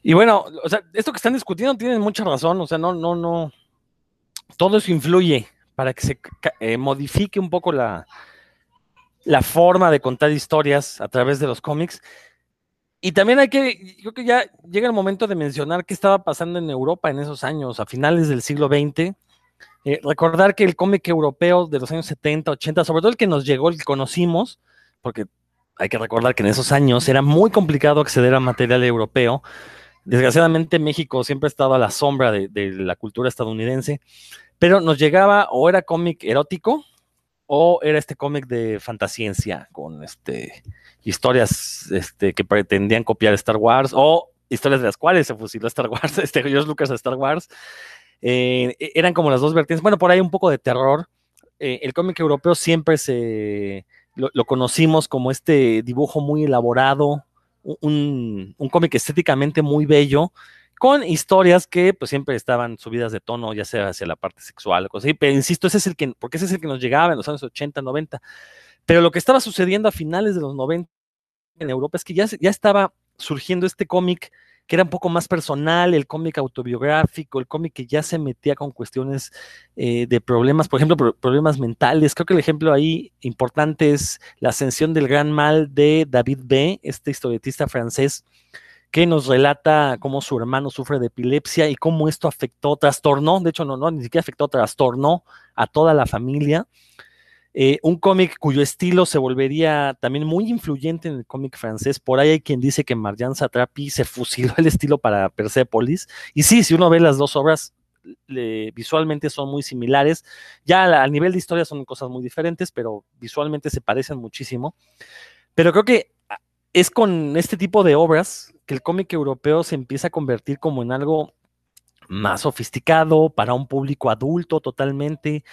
Speaker 2: Y bueno, o sea, esto que están discutiendo tienen mucha razón, o sea, no, no, no, todo eso influye para que se eh, modifique un poco la, la forma de contar historias a través de los cómics. Y también hay que, creo que ya llega el momento de mencionar qué estaba pasando en Europa en esos años, a finales del siglo XX. Eh, recordar que el cómic europeo de los años 70, 80, sobre todo el que nos llegó, el que conocimos, porque hay que recordar que en esos años era muy complicado acceder a material europeo. Desgraciadamente México siempre ha estado a la sombra de, de la cultura estadounidense, pero nos llegaba o era cómic erótico o era este cómic de fantasciencia con este historias este, que pretendían copiar Star Wars o historias de las cuales se fusiló Star Wars, este George Lucas a Star Wars. Eh, e, eran como las dos vertientes. Bueno, por ahí un poco de terror. Eh, el cómic europeo siempre se lo, conocimos como este dibujo muy elaborado, un cómic estéticamente muy bello, con historias que pues siempre estaban subidas de tono, ya sea hacia la parte sexual o cosas así, pero insisto, ese es el que, porque ese es el que nos llegaba en los años 80, 90, pero lo que estaba sucediendo a finales de los 90 en Europa es que ya, ya estaba surgiendo este cómic que era un poco más personal, el cómic autobiográfico, el cómic que ya se metía con cuestiones eh, de problemas, por ejemplo, problemas mentales. Creo que el ejemplo ahí importante es la ascensión del gran mal de David B., este historietista francés, que nos relata cómo su hermano sufre de epilepsia y cómo esto afectó, trastornó, de hecho no, no, ni siquiera afectó, trastornó a toda la familia. Eh, un cómic cuyo estilo se volvería también muy influyente en el cómic francés. Por ahí hay quien dice que Marjan Satrapi se fusiló el estilo para Persepolis. Y sí, si uno ve las dos obras, visualmente son muy similares. Ya a, a, nivel de historia son cosas muy diferentes, pero visualmente se parecen muchísimo. Pero creo que es con este tipo de obras que el cómic europeo se empieza a convertir como en algo más sofisticado, para un público adulto totalmente.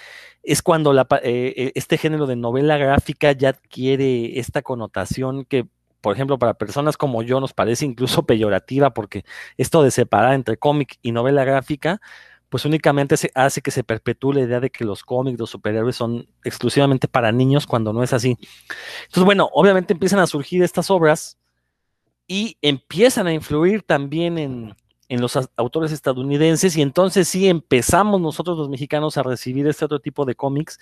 Speaker 2: Es cuando la, eh, este género de novela gráfica ya adquiere esta connotación que, por ejemplo, para personas como yo nos parece incluso peyorativa, porque esto de separar entre cómic y novela gráfica, pues únicamente se hace que se perpetúe la idea de que los cómics, los superhéroes son exclusivamente para niños cuando no es así. Entonces, bueno, obviamente empiezan a surgir estas obras y empiezan a influir también en, en los autores estadounidenses y entonces sí empezamos nosotros los mexicanos a recibir este otro tipo de cómics,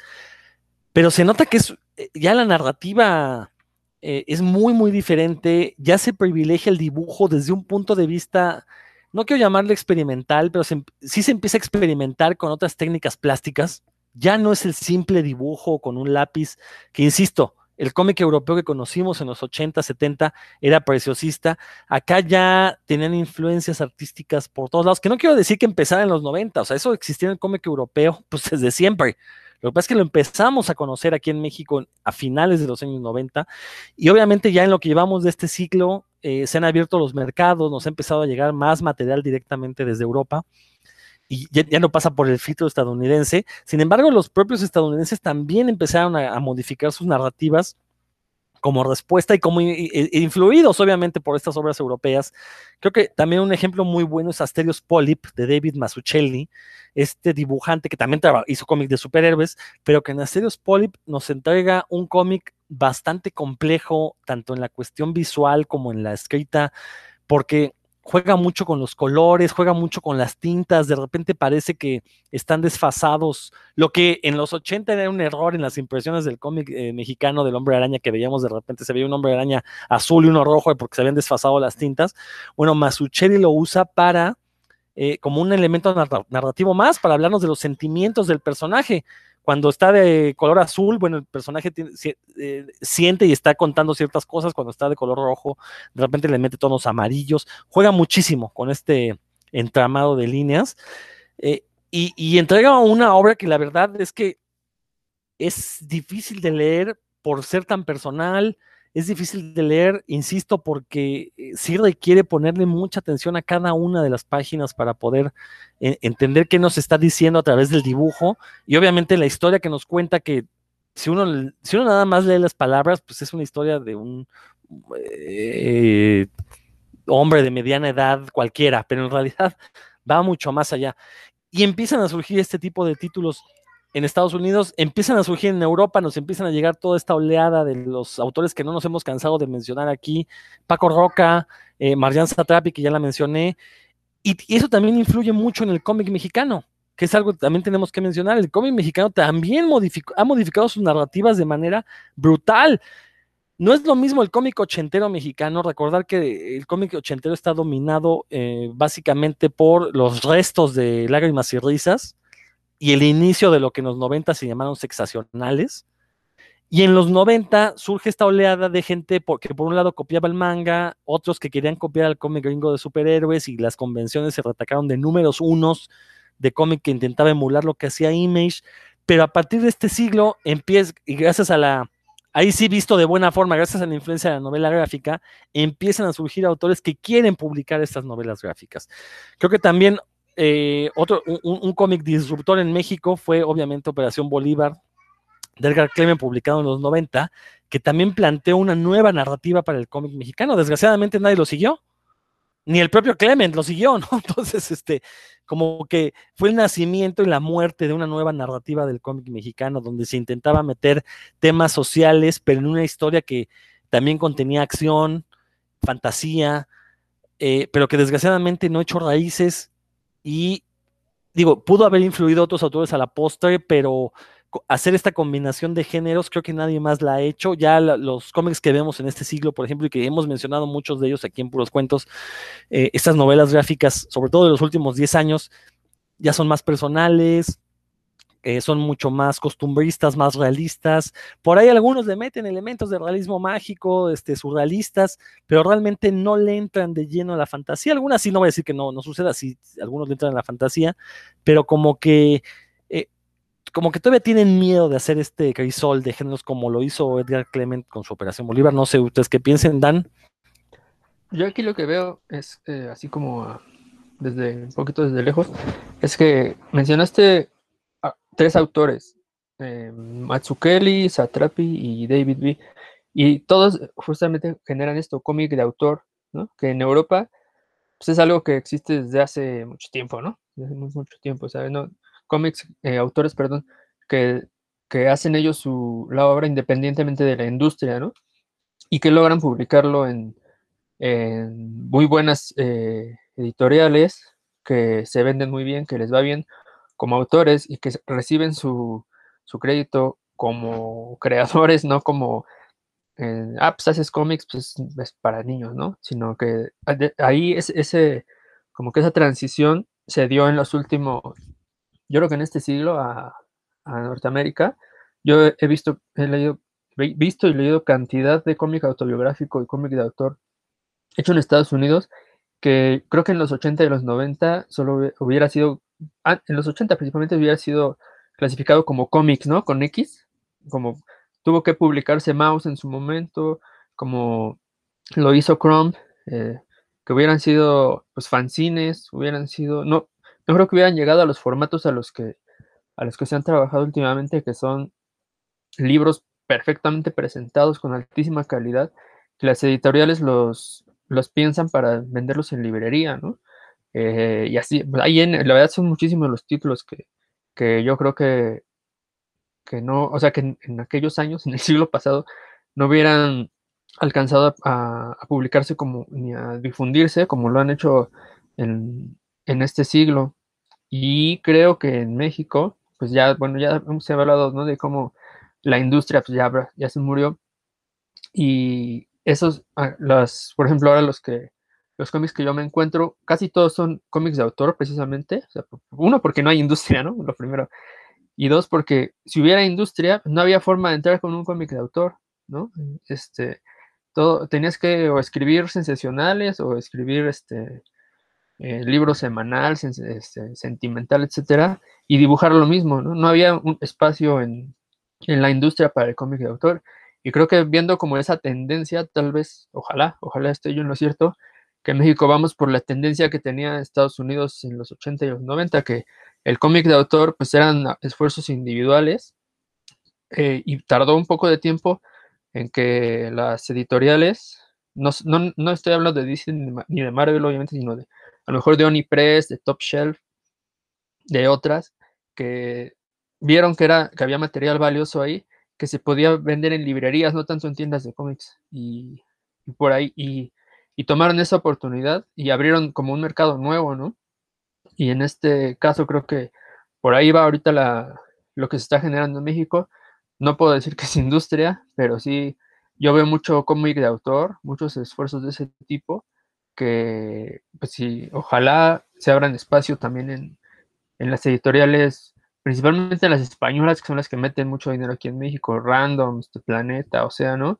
Speaker 2: pero se nota que es, ya la narrativa eh, es muy, muy diferente, ya se privilegia el dibujo desde un punto de vista, no quiero llamarle experimental, pero se, sí se empieza a experimentar con otras técnicas plásticas, ya no es el simple dibujo con un lápiz, que insisto, el cómic europeo que conocimos en los 80, 70 era preciosista. Acá ya tenían influencias artísticas por todos lados, que no quiero decir que empezara en los 90, o sea, eso existía en el cómic europeo pues desde siempre. Lo que pasa es que lo empezamos a conocer aquí en México a finales de los años 90 y obviamente ya en lo que llevamos de este ciclo eh, se han abierto los mercados, nos ha empezado a llegar más material directamente desde Europa y ya, no pasa por el filtro estadounidense. Sin embargo, los propios estadounidenses también empezaron a modificar sus narrativas como respuesta y como influidos obviamente por estas obras europeas. Creo que también un ejemplo muy bueno es Asterios Polyp de David Mazzucchelli, este dibujante que también hizo cómic de superhéroes, pero que en Asterios Polyp nos entrega un cómic bastante complejo, tanto en la cuestión visual como en la escrita, porque juega mucho con los colores, juega mucho con las tintas, de repente parece que están desfasados, lo que en los 80 era un error en las impresiones del cómic eh, mexicano del hombre araña que veíamos de repente, se veía un hombre araña azul y uno rojo porque se habían desfasado las tintas. Bueno, Masucheri lo usa para, eh, como un elemento narrativo más, para hablarnos de los sentimientos del personaje cuando está de color azul, bueno, el personaje eh, siente y está contando ciertas cosas, cuando está de color rojo, de repente le mete tonos amarillos, juega muchísimo con este entramado de líneas eh, y, y, entrega una obra que la verdad es que es difícil de leer por ser tan personal, es difícil de leer, insisto, porque eh, sí requiere ponerle mucha atención a cada una de las páginas para poder eh, entender qué nos está diciendo a través del dibujo y obviamente la historia que nos cuenta que si uno, nada más lee las palabras, pues es una historia de un eh, hombre de mediana edad cualquiera, pero en realidad va mucho más allá. Y empiezan a surgir este tipo de títulos en Estados Unidos, empiezan a surgir en Europa, nos empiezan a llegar toda esta oleada de los autores que no nos hemos cansado de mencionar aquí, Paco Roca, eh, Marian Satrapi, que ya la mencioné, y, eso también influye mucho en el cómic mexicano, que es algo que también tenemos que mencionar. El cómic mexicano también ha modificado sus narrativas de manera brutal. No es lo mismo el cómic ochentero mexicano, recordar que el cómic ochentero está dominado eh, básicamente por los restos de lágrimas y risas, y el inicio de lo que en los 90 se llamaron sexacionales. Y en los 90 surge esta oleada de gente que por un lado copiaba el manga, otros que querían copiar el cómic gringo de superhéroes y las convenciones se retacaron de números unos de cómic que intentaba emular lo que hacía Image, pero a partir de este siglo empieza, y gracias a la, ahí sí visto de buena forma, gracias a la influencia de la novela gráfica, empiezan a surgir autores que quieren publicar estas novelas gráficas. Creo que también eh, otro, un, cómic disruptor en México fue obviamente Operación Bolívar de Edgar Clement, publicado en los 90, que también planteó una nueva narrativa para el cómic mexicano. Desgraciadamente nadie lo siguió, ni el propio Clement lo siguió, ¿no? Entonces, este, como que fue el nacimiento y la muerte de una nueva narrativa del cómic mexicano, donde se intentaba meter temas sociales, pero en una historia que también contenía acción, fantasía, eh, pero que desgraciadamente no echó raíces y digo, pudo haber influido otros autores a la postre, pero hacer esta combinación de géneros, creo que nadie más la ha hecho. Ya los cómics que vemos en este siglo, por ejemplo, y que hemos mencionado muchos de ellos aquí en Puros Cuentos, eh, estas novelas gráficas, sobre todo de los últimos 10 años, ya son más personales, eh, son mucho más costumbristas, más realistas. Por ahí algunos le meten elementos de realismo mágico, este, surrealistas, pero realmente no le entran de lleno a la fantasía. Algunas sí, no voy a decir que no, no suceda, sí, algunos le entran a la fantasía, pero como que eh, como que todavía tienen miedo de hacer este crisol de géneros como lo hizo Edgar Clement con su Operación Bolívar. No sé ustedes qué piensen, Dan.
Speaker 3: Yo aquí lo que veo es, eh, así como desde un poquito desde lejos, es que mencionaste tres autores, eh, Matsukeli, Satrapi y David B. Y todos justamente generan esto, cómic de autor, ¿no? Que en Europa pues es algo que existe desde hace mucho tiempo, ¿no? Desde mucho tiempo, ¿sabes? ¿No? Cómics, eh, autores, perdón, que, que, hacen ellos su, la obra independientemente de la industria, ¿no? Y que logran publicarlo en, en muy buenas eh, editoriales, que se venden muy bien, que les va bien, como autores y que reciben su, crédito como creadores, no como, eh, ah, pues haces cómics, pues es para niños, ¿no? Sino que ahí es ese, como que esa transición se dio en los últimos, yo creo que en este siglo a, Norteamérica. Yo he visto, he leído, visto y leído cantidad de cómic autobiográfico y cómic de autor hecho en Estados Unidos que creo que en los 80 y los 90 solo hubiera sido Ah, en los 80 principalmente hubiera sido clasificado como cómics, ¿no? Con X, como tuvo que publicarse Mouse en su momento, como lo hizo Chrome, eh, que hubieran sido pues fanzines, hubieran sido, no, no creo que hubieran llegado a los formatos a los que a los que se han trabajado últimamente, que son libros perfectamente presentados con altísima calidad, que las editoriales los, los piensan para venderlos en librería, ¿no? Eh, y así, pues, ahí en, la verdad son muchísimos los títulos que, que yo creo que, que no, o sea, que en, aquellos años, en el siglo pasado, no hubieran alcanzado a, publicarse como, ni a difundirse como lo han hecho en, en, este siglo. Y creo que en México, pues ya, bueno, ya ha hablado, ¿no? De cómo la industria, pues ya, ya se murió. Y esos, ah, las, por ejemplo, ahora los que los cómics que yo me encuentro, casi todos son cómics de autor, precisamente. uno, porque no hay industria, ¿no? Lo primero. Y dos, porque si hubiera industria, no había forma de entrar con un cómic de autor, ¿no? Este, todo, tenías que escribir sensacionales o escribir este, eh, libros semanal, este, sentimental, etcétera, y dibujar lo mismo, ¿no? No había un espacio en, en la industria para el cómic de autor. Y creo que viendo como esa tendencia, tal vez, ojalá, ojalá esté yo en lo cierto, que en México vamos por la tendencia que tenía Estados Unidos en los 80 y los 90, que el cómic de autor pues eran esfuerzos individuales eh, y tardó un poco de tiempo en que las editoriales, no, no, estoy hablando de Disney ni de Marvel, obviamente, sino de a lo mejor de Onipress, de Top Shelf, de otras, que vieron que, era, que había material valioso ahí, que se podía vender en librerías, no tanto en tiendas de cómics, y, por ahí, y, y, tomaron esa oportunidad y abrieron como un mercado nuevo, ¿no? Y en este caso creo que por ahí va ahorita la, lo que se está generando en México. No puedo decir que es industria, pero sí, yo veo mucho cómic de autor, muchos esfuerzos de ese tipo, que pues sí, ojalá se abran espacio también en, en las editoriales principalmente las españolas, que son las que meten mucho dinero aquí en México, Random, este Planeta, o sea, ¿no?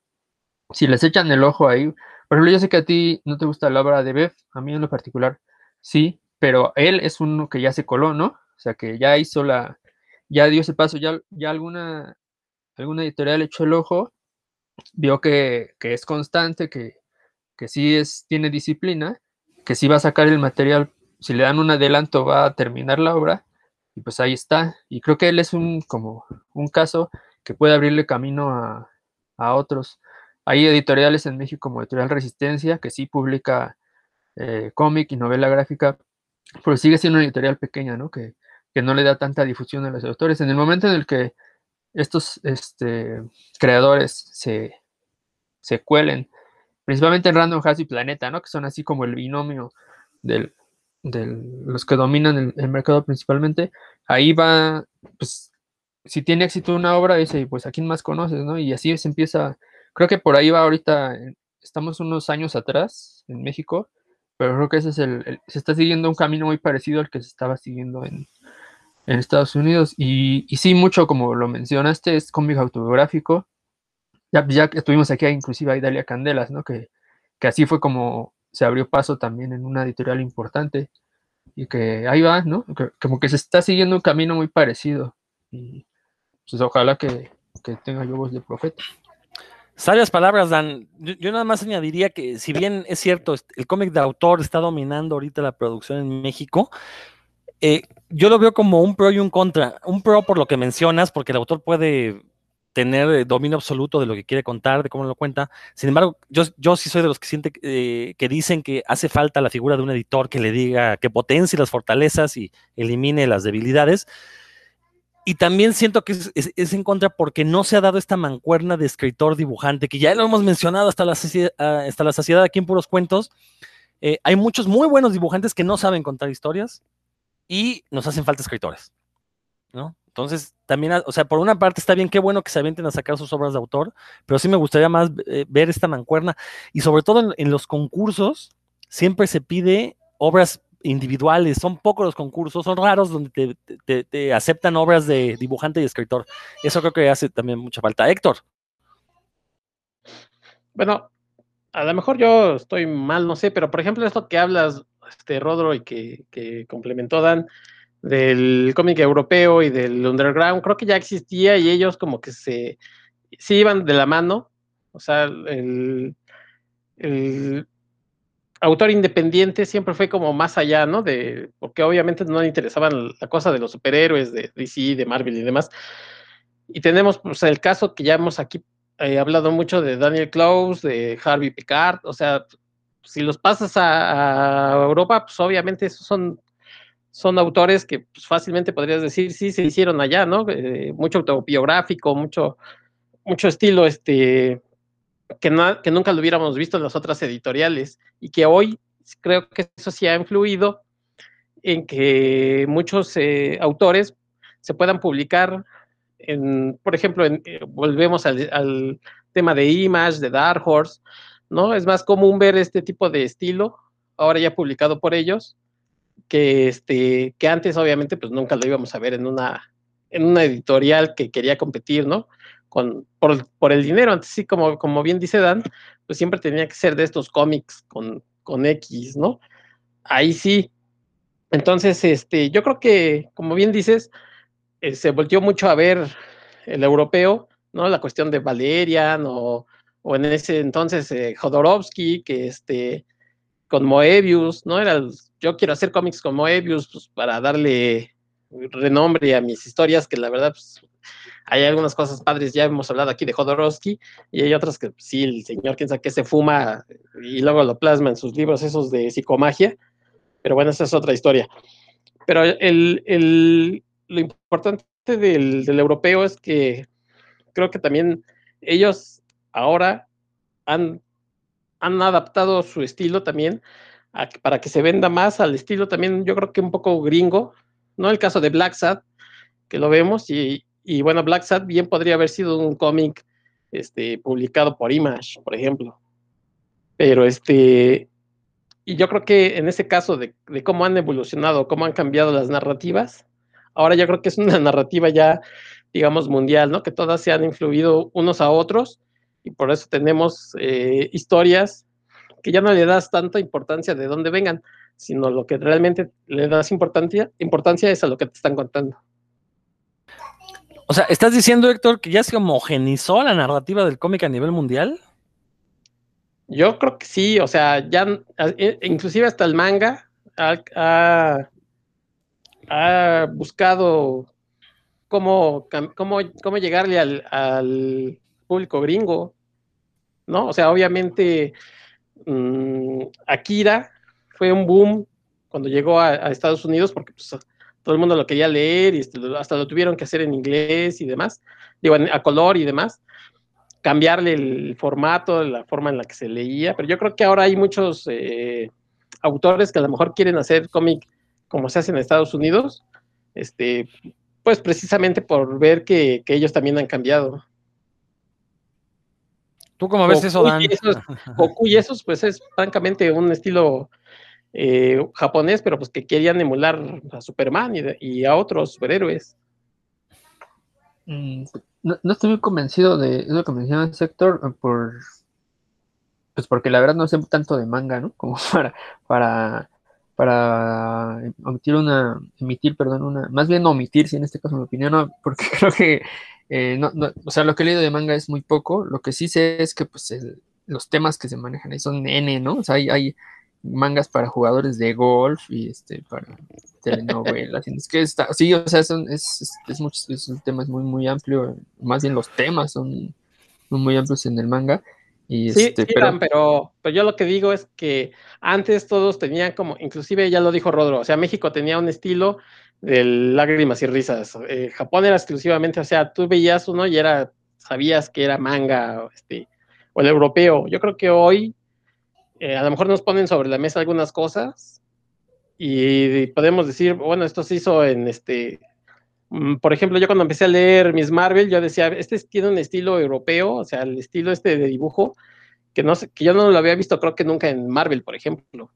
Speaker 3: Si les echan el ojo ahí, por ejemplo, yo sé que a ti no te gusta la obra de Bev, a mí en lo particular sí, pero él es uno que ya se coló, ¿no? O sea, que ya hizo la, ya dio ese paso, ya, ya alguna, alguna editorial echó el ojo, vio que, es constante, que, que sí es, tiene disciplina, que sí va a sacar el material, si le dan un adelanto va a terminar la obra, y pues ahí está. Y creo que él es un como un caso que puede abrirle camino a, otros. Hay editoriales en México como Editorial Resistencia, que sí publica eh, cómic y novela gráfica, pero sigue siendo una editorial pequeña, ¿no? Que, no le da tanta difusión a los autores. En el momento en el que estos este, creadores se, se cuelen, principalmente en Random House y Planeta, ¿no? Que son así como el binomio de los que dominan el, mercado principalmente, ahí va, pues, si tiene éxito una obra, dice, pues a quién más conoces, ¿no? Y así se empieza, creo que por ahí va ahorita, estamos unos años atrás en México, pero creo que ese es el, se está siguiendo un camino muy parecido al que se estaba siguiendo en, Estados Unidos. Y, y, sí, mucho como lo mencionaste, es cómic autobiográfico. Ya, ya estuvimos aquí, inclusive ahí Dalia Candelas, ¿no? Que, que así fue como se abrió paso también en una editorial importante y que ahí va, ¿no? como que se está siguiendo un camino muy parecido y pues ojalá que, tenga yo voz de profeta.
Speaker 2: Sabias palabras, Dan. Yo, nada más añadiría que si bien es cierto, el cómic de autor está dominando ahorita la producción en México, eh, yo lo veo como un pro y un contra. Un pro por lo que mencionas, porque el autor puede tener eh, dominio absoluto de lo que quiere contar, de cómo lo cuenta. Sin embargo, yo, yo sí soy de los que siente eh, que dicen que hace falta la figura de un editor que le diga, que potencie las fortalezas y elimine las debilidades. Y también siento que es, en contra porque no se ha dado esta mancuerna de escritor-dibujante, que ya lo hemos mencionado hasta la, ah, hasta la saciedad aquí en puros cuentos. Eh, hay muchos muy buenos dibujantes que no saben contar historias y nos hacen falta escritores. ¿no? Entonces, también, o sea, por una parte está bien, qué bueno que se avienten a sacar sus obras de autor, pero sí me gustaría más eh, ver esta mancuerna y sobre todo en, los concursos siempre se pide obras individuales, son pocos los concursos, son raros donde te, aceptan obras de dibujante y escritor. Eso creo que hace también mucha falta. Héctor.
Speaker 4: Bueno, a lo mejor yo estoy mal, no sé, pero por ejemplo esto que hablas, este Rodro, y que, que complementó Dan, del cómic europeo y del underground, creo que ya existía y ellos como que se, se iban de la mano. O sea, el, autor independiente siempre fue como más allá, ¿no? De, porque obviamente no le interesaban la cosa de los superhéroes de DC, de Marvel y demás. Y tenemos pues, el caso que ya hemos aquí eh, hablado mucho de Daniel Close, de Harvey Picard, o sea, si los pasas a, a Europa, pues obviamente esos son son autores que pues, fácilmente podrías decir, sí, se hicieron allá, ¿no? Eh, mucho autobiográfico, mucho, mucho estilo, este, que, que nunca lo hubiéramos visto en las otras editoriales y que hoy creo que eso sí ha influido en que muchos eh, autores se puedan publicar en, por ejemplo, en, eh, volvemos al, al, tema de Image, de Dark Horse, ¿no? Es más común ver este tipo de estilo, ahora ya publicado por ellos, que, este, que antes obviamente pues nunca lo íbamos a ver en una, en una editorial que quería competir, ¿no? Por, el dinero, antes sí, como, bien dice Dan, pues siempre tenía que ser de estos cómics con, X, ¿no? Ahí sí. Entonces, este, yo creo que, como bien dices, eh, se volvió mucho a ver el europeo, ¿no? La cuestión de Valerian o, o en ese entonces eh, Jodorowsky, que este, con Moebius, ¿no? Era yo quiero hacer cómics con Moebius pues, para darle renombre a mis historias, que la verdad, pues, hay algunas cosas padres, ya hemos hablado aquí de Jodorowsky, y hay otras que sí, el señor, quién sabe qué se fuma y luego lo plasma en sus libros esos de psicomagia, pero bueno, esa es otra historia. Pero el, el, lo importante del, del europeo es que creo que también ellos ahora han, han adaptado su estilo también para que se venda más al estilo también, yo creo que un poco gringo, ¿no? El caso de Black Sad, que lo vemos, y, bueno, Black Sad bien podría haber sido un cómic este, publicado por Image, por ejemplo. Pero este, y yo creo que en ese caso de, de, cómo han evolucionado, cómo han cambiado las narrativas, ahora yo creo que es una narrativa ya, digamos, mundial, ¿no? Que todas se han influido unos a otros y por eso tenemos eh, historias que ya no le das tanta importancia de dónde vengan, sino lo que realmente le das importancia, importancia es a lo que te están contando.
Speaker 2: O sea, ¿estás diciendo, Héctor, que ya se homogenizó la narrativa del cómic a nivel mundial?
Speaker 4: Yo creo que sí, o sea, ya, e, inclusive hasta el manga ha, ha, ha buscado cómo, cómo, cómo llegarle al, al, público gringo, ¿no? O sea, obviamente mmm, Akira fue un boom cuando llegó a, a Estados Unidos porque pues, todo el mundo lo quería leer y hasta lo tuvieron que hacer en inglés y demás, digo, a color y demás, cambiarle el formato, la forma en la que se leía, pero yo creo que ahora hay muchos eh, autores que a lo mejor quieren hacer cómic como se hace en Estados Unidos, este, pues precisamente por ver que, que ellos también han cambiado.
Speaker 2: ¿Tú cómo ves Goku eso, Dan?
Speaker 4: Y esos, Goku y esos, pues es francamente un estilo eh, japonés, pero pues que querían emular a Superman y, a otros superhéroes.
Speaker 3: Mm, no, estoy muy convencido de lo que menciona sector por pues porque la verdad no sé tanto de manga, ¿no? Como para para para omitir una emitir, perdón, una más bien omitir, si en este caso mi opinión, porque creo que eh, o sea, lo que he leído de manga es muy poco. Lo que sí sé es que pues los temas que se manejan ahí son N, ¿no? O sea, hay, hay mangas para jugadores de golf y este para telenovelas. es que está, sí, o sea, son, es, es, es, mucho, es, un tema es muy, muy amplio. Más bien los temas son, muy amplios en el manga. Y
Speaker 4: sí,
Speaker 3: este,
Speaker 4: sí pero... pero... pero yo lo que digo es que antes todos tenían como, inclusive ya lo dijo Rodro, o sea, México tenía un estilo de lágrimas y risas. Eh, Japón era exclusivamente, o sea, tú veías uno y era, sabías que era manga, este, o el europeo. Yo creo que hoy eh, a lo mejor nos ponen sobre la mesa algunas cosas y podemos decir, bueno, esto se hizo en este, mm, por ejemplo, yo cuando empecé a leer Miss Marvel, yo decía, este tiene un estilo europeo, o sea, el estilo este de dibujo, que, no sé, que yo no lo había visto creo que nunca en Marvel, por ejemplo.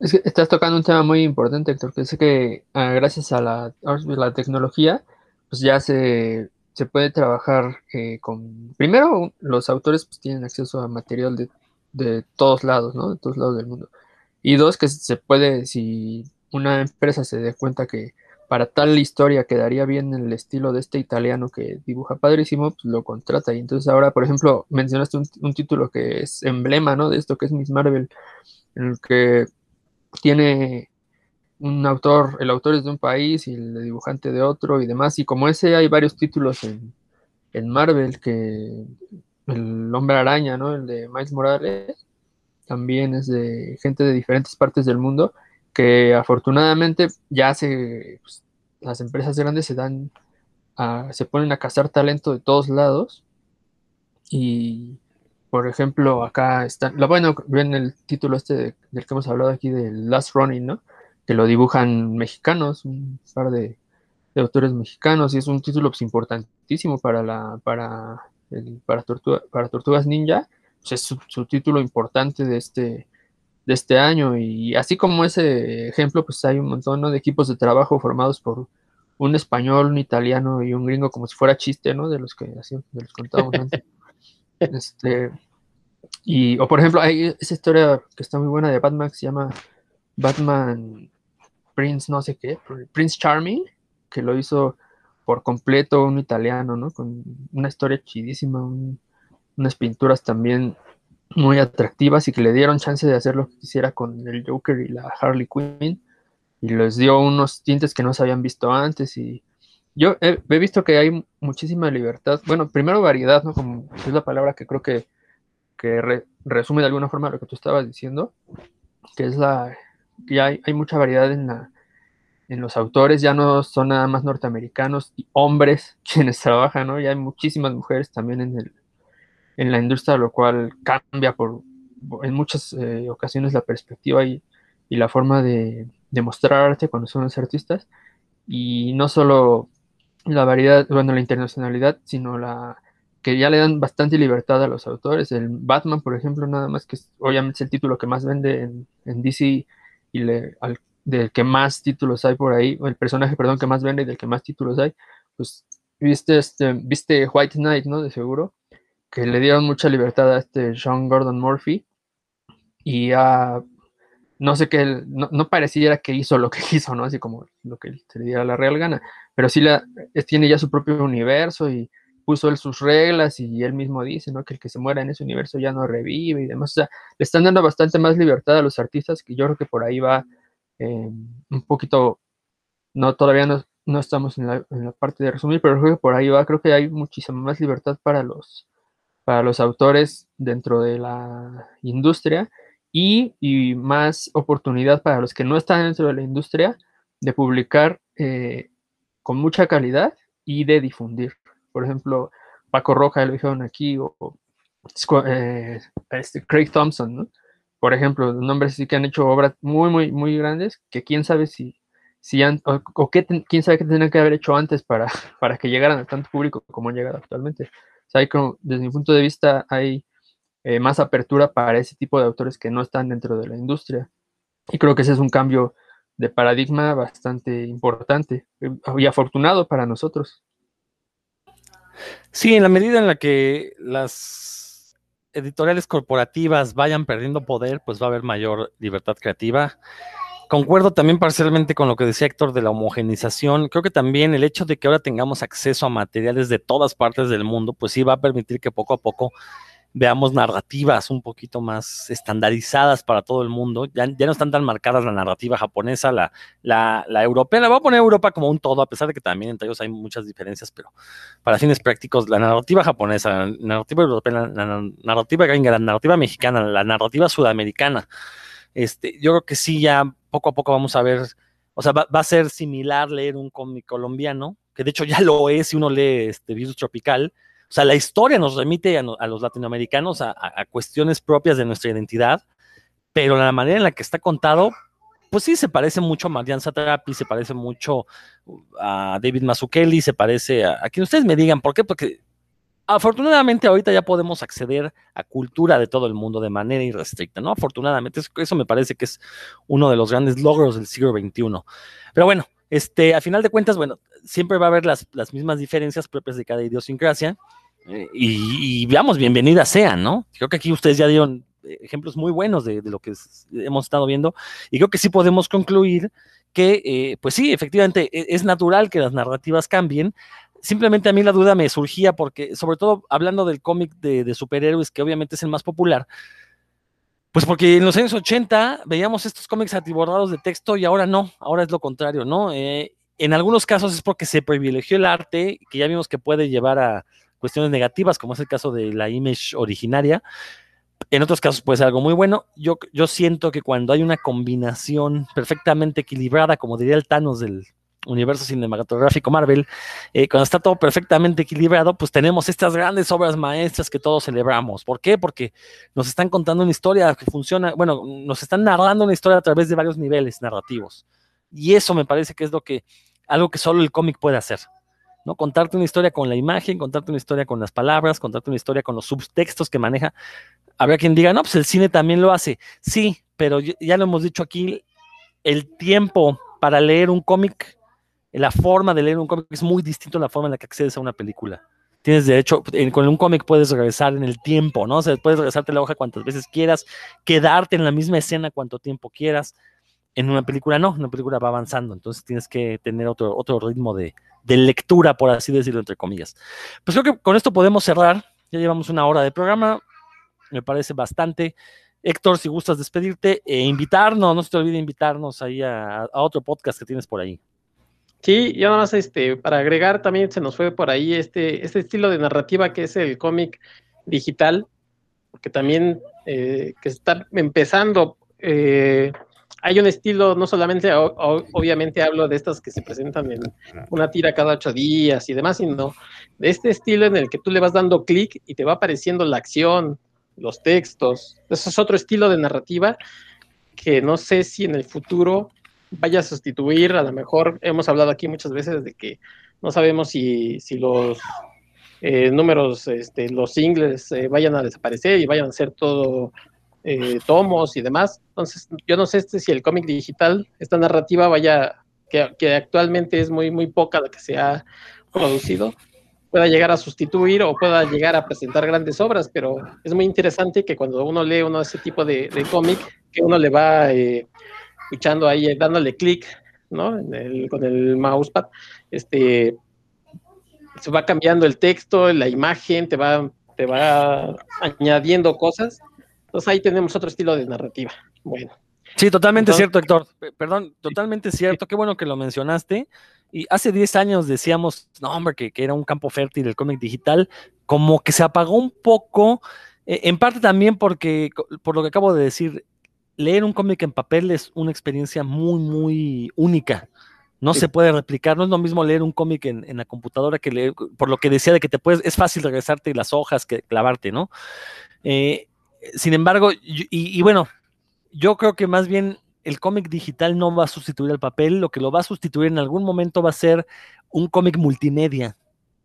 Speaker 3: Es que estás tocando un tema muy importante, Héctor, que es que ah, gracias a la, a la, tecnología, pues ya se, se puede trabajar eh, con... Primero, los autores pues, tienen acceso a material de, de, todos lados, ¿no? De todos lados del mundo. Y dos, que se puede, si una empresa se dé cuenta que para tal historia quedaría bien el estilo de este italiano que dibuja padrísimo, pues lo contrata. Y entonces ahora, por ejemplo, mencionaste un, un título que es emblema, ¿no? De esto que es Miss Marvel, en el que tiene un autor, el autor es de un país y el dibujante de otro y demás, y como ese hay varios títulos en, Marvel, que el hombre araña, ¿no? El de Miles Morales, también es de gente de diferentes partes del mundo, que afortunadamente ya se, pues, las empresas grandes se dan, a, se ponen a cazar talento de todos lados, y por ejemplo, acá está, lo bueno, ven el título este de, del que hemos hablado aquí, de Last Running, ¿no? Que lo dibujan mexicanos, un par de, de autores mexicanos, y es un título pues, importantísimo para la, para, el, para, Tortuga, para Tortugas Ninja, pues es su, su, título importante de este, de este año, y así como ese ejemplo, pues hay un montón ¿no? de equipos de trabajo formados por un español, un italiano y un gringo, como si fuera chiste, ¿no? De los que así, de los contábamos antes. Este, y, o por ejemplo, hay esa historia que está muy buena de Batman que se llama Batman Prince, no sé qué, Prince Charming, que lo hizo por completo un italiano, ¿no? Con una historia chidísima, un, unas pinturas también muy atractivas y que le dieron chance de hacer lo que quisiera con el Joker y la Harley Quinn. y les dio unos tintes que no se habían visto antes y yo he, visto que hay muchísima libertad, bueno, primero variedad, ¿no? Es la palabra que creo que, resume de alguna forma lo que tú estabas diciendo, que es la, hay, hay mucha variedad en la, en los autores, ya no son nada más norteamericanos y hombres quienes trabajan, ¿no? Ya hay muchísimas mujeres también en, el, en la industria, lo cual cambia por, en muchas eh, ocasiones la perspectiva y, y la forma de, de, mostrar arte cuando son los artistas. Y no solo la variedad, bueno, la internacionalidad, sino la que ya le dan bastante libertad a los autores. El Batman, por ejemplo, nada más que obviamente es el título que más vende en, en DC y le, al del que más títulos hay por ahí, el personaje, perdón, que más vende y del que más títulos hay, pues viste, este, viste White Knight, ¿no? De seguro, que le dieron mucha libertad a este Sean Gordon Murphy y a, no sé qué, no, no, pareciera que hizo lo que hizo, ¿no? Así como lo que se le diera la real gana, pero sí la, tiene ya su propio universo y puso él sus reglas y él mismo dice, ¿no? Que el que se muera en ese universo ya no revive y demás. O sea, le están dando bastante más libertad a los artistas que yo creo que por ahí va eh, un poquito, no, todavía no, no estamos en la, parte de resumir, pero creo que por ahí va, creo que hay muchísima más libertad para los, para los autores dentro de la industria y, y más oportunidad para los que no están dentro de la industria de publicar eh, con mucha calidad y de difundir. Por ejemplo, Paco Roja, lo dijeron aquí, o, eh, este, Craig Thompson, ¿no? por ejemplo, nombres sí que han hecho obras muy, muy, muy grandes, que quién sabe si, si han, o, qué quién sabe qué tendrían que haber hecho antes para, para que llegaran a tanto público como han llegado actualmente. O sea, desde mi punto de vista, hay eh, más apertura para ese tipo de autores que no están dentro de la industria. Y creo que ese es un cambio de paradigma bastante importante eh, y afortunado para nosotros.
Speaker 2: Sí, en la medida en la que las editoriales corporativas vayan perdiendo poder, pues va a haber mayor libertad creativa. Concuerdo también parcialmente con lo que decía Héctor de la homogenización. Creo que también el hecho de que ahora tengamos acceso a materiales de todas partes del mundo, pues sí va a permitir que poco a poco veamos narrativas un poquito más estandarizadas para todo el mundo. Ya, no están tan marcadas la narrativa japonesa, la, la, la, europea. La voy a poner Europa como un todo, a pesar de que también entre ellos hay muchas diferencias, pero para fines prácticos, la narrativa japonesa, la narrativa europea, la, narrativa gringa, la narrativa mexicana, la narrativa sudamericana. Este, yo creo que sí, ya poco a poco vamos a ver, o sea, va, a ser similar leer un cómic colombiano, que de hecho ya lo es si uno lee este Virus Tropical, o sea, la historia nos remite a, los latinoamericanos a, cuestiones propias de nuestra identidad, pero la manera en la que está contado, pues sí, se parece mucho a Marian Satrapi, se parece mucho a David Mazzucchelli, se parece a, a quien ustedes me digan, ¿por qué? Porque afortunadamente ahorita ya podemos acceder a cultura de todo el mundo de manera irrestricta, ¿no? Afortunadamente, eso, me parece que es uno de los grandes logros del siglo XXI. Pero bueno, este, a final de cuentas, bueno, siempre va a haber las, las mismas diferencias propias de cada idiosincrasia, eh, y, veamos, bienvenidas sean, ¿no? Creo que aquí ustedes ya dieron ejemplos muy buenos de, lo que hemos estado viendo y creo que sí podemos concluir que, eh, pues sí, efectivamente, e, es, natural que las narrativas cambien. Simplemente a mí la duda me surgía porque, sobre todo hablando del cómic de, superhéroes, que obviamente es el más popular, pues porque en los años 80 veíamos estos cómics atibordados de texto y ahora no, ahora es lo contrario, ¿no? Eh, en algunos casos es porque se privilegió el arte, que ya vimos que puede llevar a, cuestiones negativas, como es el caso de la image originaria. En otros casos puede ser algo muy bueno. Yo, yo siento que cuando hay una combinación perfectamente equilibrada, como diría el Thanos del universo cinematográfico Marvel, eh, cuando está todo perfectamente equilibrado, pues tenemos estas grandes obras maestras que todos celebramos. ¿Por qué? Porque nos están contando una historia que funciona, bueno, nos están narrando una historia a través de varios niveles narrativos. Y eso me parece que es lo que, algo que solo el cómic puede hacer. ¿no? Contarte una historia con la imagen, contarte una historia con las palabras, contarte una historia con los subtextos que maneja. Habrá quien diga, no, pues el cine también lo hace. Sí, pero ya lo hemos dicho aquí, el tiempo para leer un cómic, la forma de leer un cómic es muy distinto a la forma en la que accedes a una película. Tienes derecho, con un cómic puedes regresar en el tiempo, ¿no? O sea, puedes regresarte la hoja cuantas veces quieras, quedarte en la misma escena cuanto tiempo quieras. En una película no, una película va avanzando, entonces tienes que tener otro, otro ritmo de, de lectura, por así decirlo, entre comillas. Pues creo que con esto podemos cerrar. Ya llevamos una hora de programa, me parece bastante. Héctor, si gustas despedirte e invitarnos, no se te olvide invitarnos ahí a otro podcast que tienes por ahí.
Speaker 4: Sí, y nada más este, para agregar, también se nos fue por ahí este, este estilo de narrativa que es el cómic digital, porque también eh, que está empezando, eh, hay un estilo, no solamente, o- o- obviamente hablo de estas que se presentan en una tira cada ocho días y demás, sino de este estilo en el que tú le vas dando clic y te va apareciendo la acción, los textos. Ese es otro estilo de narrativa que no sé si en el futuro vaya a sustituir, a lo mejor hemos hablado aquí muchas veces de que no sabemos si, si los eh, números, este, los singles eh, vayan a desaparecer y vayan a ser todo eh, tomos y demás. Entonces, yo no sé este, si el cómic digital, esta narrativa vaya, que, que actualmente es muy, muy poca la que se ha producido, pueda llegar a sustituir o pueda llegar a presentar grandes obras, pero es muy interesante que cuando uno lee uno ese tipo de, de cómic, que uno le va eh, escuchando ahí, eh, dándole clic, ¿no? En el- con el mousepad, este, se va cambiando el texto, la imagen, te va, te va añadiendo cosas. Entonces ahí tenemos otro estilo de narrativa. Bueno,
Speaker 2: Sí, totalmente
Speaker 4: Entonces-
Speaker 2: cierto, Héctor. Perdón, totalmente cierto. Qué bueno que lo mencionaste. Y hace 10 años decíamos, no, hombre, que, que era un campo fértil el cómic digital. Como que se apagó un poco, eh, en parte también porque, por lo que acabo de decir, leer un cómic en papel es una experiencia muy, muy única. No
Speaker 4: Sí.
Speaker 2: se puede replicar, no es lo mismo leer un cómic en, en la computadora que leer, por lo que decía de que te puedes, es fácil regresarte las hojas que clavarte, ¿no? Eh, sin embargo, y, y- y bueno, yo creo que más bien el cómic digital no va a sustituir al papel, lo que lo va a sustituir en algún momento va a ser un cómic multimedia,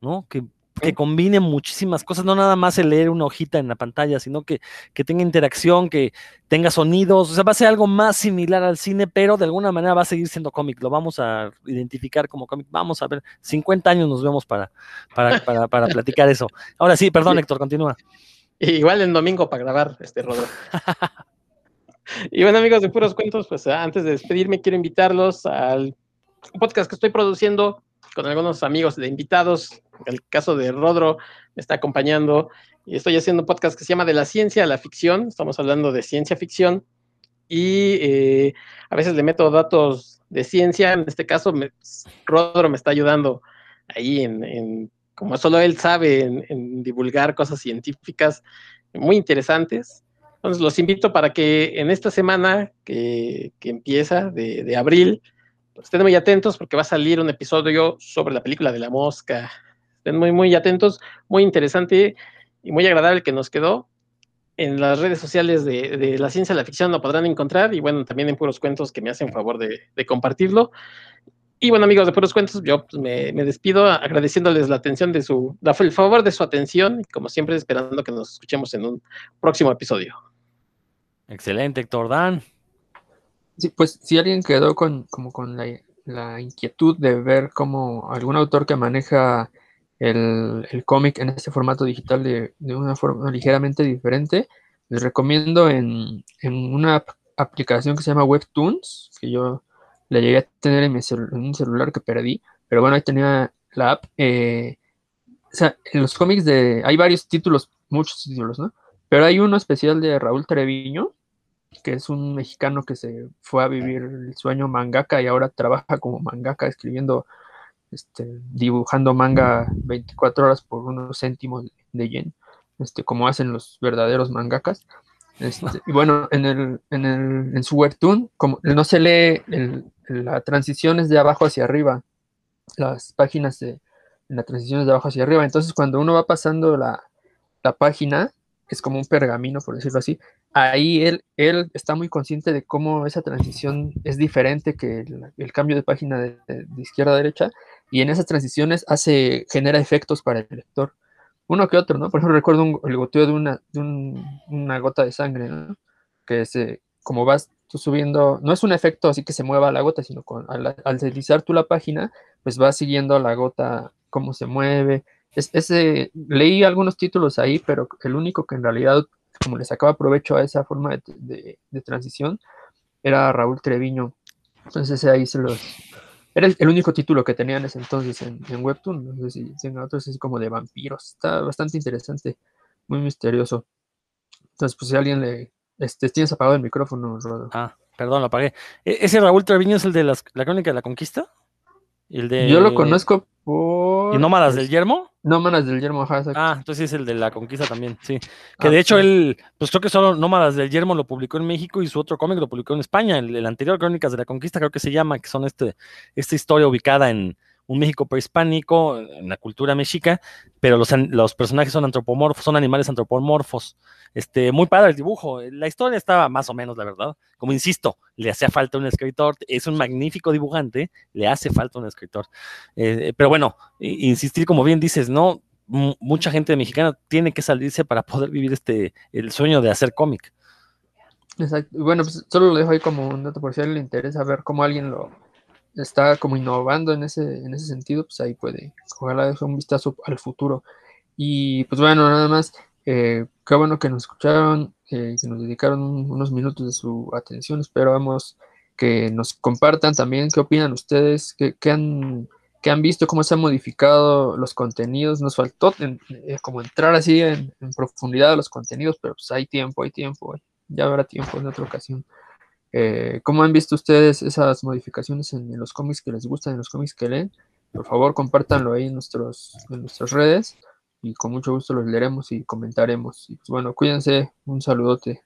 Speaker 2: ¿no? Que, que combine muchísimas cosas, no nada más el leer una hojita en la pantalla, sino que, que tenga interacción, que tenga sonidos, o sea, va a ser algo más similar al cine, pero de alguna manera va a seguir siendo cómic, lo vamos a identificar como cómic, vamos a ver, 50 años nos vemos para, para, para, para platicar eso. Ahora sí, perdón,
Speaker 4: Sí.
Speaker 2: Héctor, continúa.
Speaker 4: igual el domingo para grabar este Rodro. y bueno, amigos de Puros Cuentos, pues antes de despedirme, quiero invitarlos al podcast que estoy produciendo con algunos amigos de invitados. En el caso de Rodro, me está acompañando y estoy haciendo un podcast que se llama De la ciencia a la ficción. Estamos hablando de ciencia ficción y eh, a veces le meto datos de ciencia. En este caso, me- Rodro me está ayudando ahí en, como solo él sabe, en, divulgar cosas científicas muy interesantes. Entonces los invito para que en esta semana que, que empieza de, abril, estén muy atentos porque va a salir un episodio sobre la película de la mosca. Estén muy, muy atentos, muy interesante y muy agradable que nos quedó. En las redes sociales de, de la ciencia la ficción lo podrán encontrar y bueno, también en Puros Cuentos que me hacen favor de, compartirlo. Y bueno, amigos de Puros Cuentos, yo pues, me, despido agradeciéndoles la atención de su, el favor de su atención y como siempre esperando que nos escuchemos en un próximo episodio.
Speaker 2: Excelente, Héctor Dan.
Speaker 3: Sí, pues si alguien quedó con, como con la, la inquietud de ver cómo algún autor que maneja el, el cómic en este formato digital de, de una forma ligeramente diferente, les recomiendo en, en una ap- aplicación que se llama Webtoons, que yo la llegué a tener en, mi en un celular que perdí, pero bueno, ahí tenía la app. eh, o sea, en los cómics de... Hay varios títulos, muchos títulos, ¿no? Pero hay uno especial de Raúl Treviño, que es un mexicano que se fue a vivir el sueño mangaka y ahora trabaja como mangaka escribiendo, este, dibujando manga 24 horas por unos céntimos de yen, este, como hacen los verdaderos mangakas. Este, y bueno, en, el, en, el, en su webtoon, como no se lee, el, la transición es de abajo hacia arriba, las páginas de la transición es de abajo hacia arriba, entonces cuando uno va pasando la, la página, es como un pergamino, por decirlo así, ahí él, él está muy consciente de cómo esa transición es diferente que el, cambio de página de, izquierda a derecha, y en esas transiciones hace, genera efectos para el lector. Uno que otro, ¿no? Por ejemplo, recuerdo un, el goteo de una, de un, una gota de sangre, ¿no? Que se, como vas tú subiendo, no es un efecto así que se mueva la gota, sino con, al, al deslizar tú la página, pues vas siguiendo la gota, cómo se mueve. Es, ese, leí algunos títulos ahí, pero el único que en realidad como le sacaba provecho a esa forma de, de, de transición, era Raúl Treviño. Entonces ahí se los... Era el, el, único título que tenían ese entonces en, en Webtoon. No sé si tengan otros así como de vampiros. Está bastante interesante, muy misterioso. Entonces, pues si alguien le, Este, tienes apagado el micrófono, Rodo.
Speaker 2: Ah, perdón, lo apagué. ¿E- ¿Ese Raúl Treviño es el de las- la crónica de la conquista? ¿Y el de...
Speaker 3: Yo lo conozco por.
Speaker 2: ¿Y Nómadas del
Speaker 3: este,
Speaker 2: Yermo?
Speaker 3: Nómadas del Yermo, ajá, exacto.
Speaker 2: Ah, entonces es el de la conquista también, sí. Que
Speaker 3: Ah,
Speaker 2: de hecho
Speaker 3: sí.
Speaker 2: él, pues creo que solo Nómadas del Yermo lo publicó en México y su otro cómic lo publicó en España. El, el anterior Crónicas de la Conquista creo que se llama, que son este, esta historia ubicada en un México prehispánico, en la cultura mexica, pero los, los personajes son antropomorfos, son animales antropomorfos. Este, muy padre el dibujo. La historia estaba más o menos, la verdad. Como insisto, le hacía falta un escritor. Es un magnífico dibujante, le hace falta un escritor. Eh, pero bueno, insistir, como bien dices, ¿no? mu- mucha gente mexicana tiene que salirse para poder vivir este el sueño de hacer cómic.
Speaker 3: Exacto. Bueno, pues solo lo dejo ahí como un dato por si alguien le interesa ver cómo alguien lo está como innovando en ese, en ese sentido, pues ahí puede, ojalá deje un vistazo al futuro. Y pues bueno, nada más, eh, qué bueno que nos escucharon, eh, que nos dedicaron un- unos minutos de su atención. Esperamos que nos compartan también qué opinan ustedes, qué, qué han, qué han visto, cómo se han modificado los contenidos. Nos faltó eh, como entrar así en, en profundidad a los contenidos, pero pues hay tiempo, hay tiempo, ya habrá tiempo en otra ocasión. Eh, ¿Cómo han visto ustedes esas modificaciones en, los cómics que les gustan, en los cómics que leen? Por favor, compártanlo ahí en, nuestros, en nuestras redes y con mucho gusto los leeremos y comentaremos. Y pues bueno, cuídense, un saludote.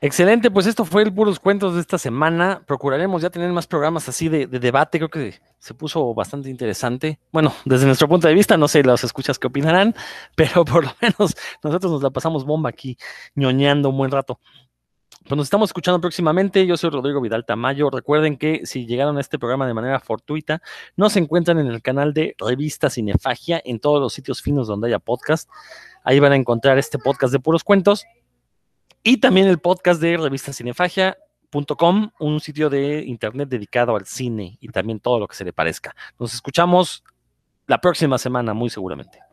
Speaker 2: Excelente, pues esto fue el puros cuentos de esta semana. Procuraremos ya tener más programas así de, de debate. Creo que se puso bastante interesante. Bueno, desde nuestro punto de vista, no sé los escuchas qué opinarán, pero por lo menos nosotros nos la pasamos bomba aquí, ñoñando un buen rato. Pues nos estamos escuchando próximamente. Yo soy Rodrigo Vidal Tamayo. Recuerden que si llegaron a este programa de manera fortuita, nos encuentran en el canal de Revista Cinefagia, en todos los sitios finos donde haya podcast. Ahí van a encontrar este podcast de puros cuentos. Y también el podcast de revistacinefagia.com, un sitio de internet dedicado al cine y también todo lo que se le parezca. Nos escuchamos la próxima semana, muy seguramente.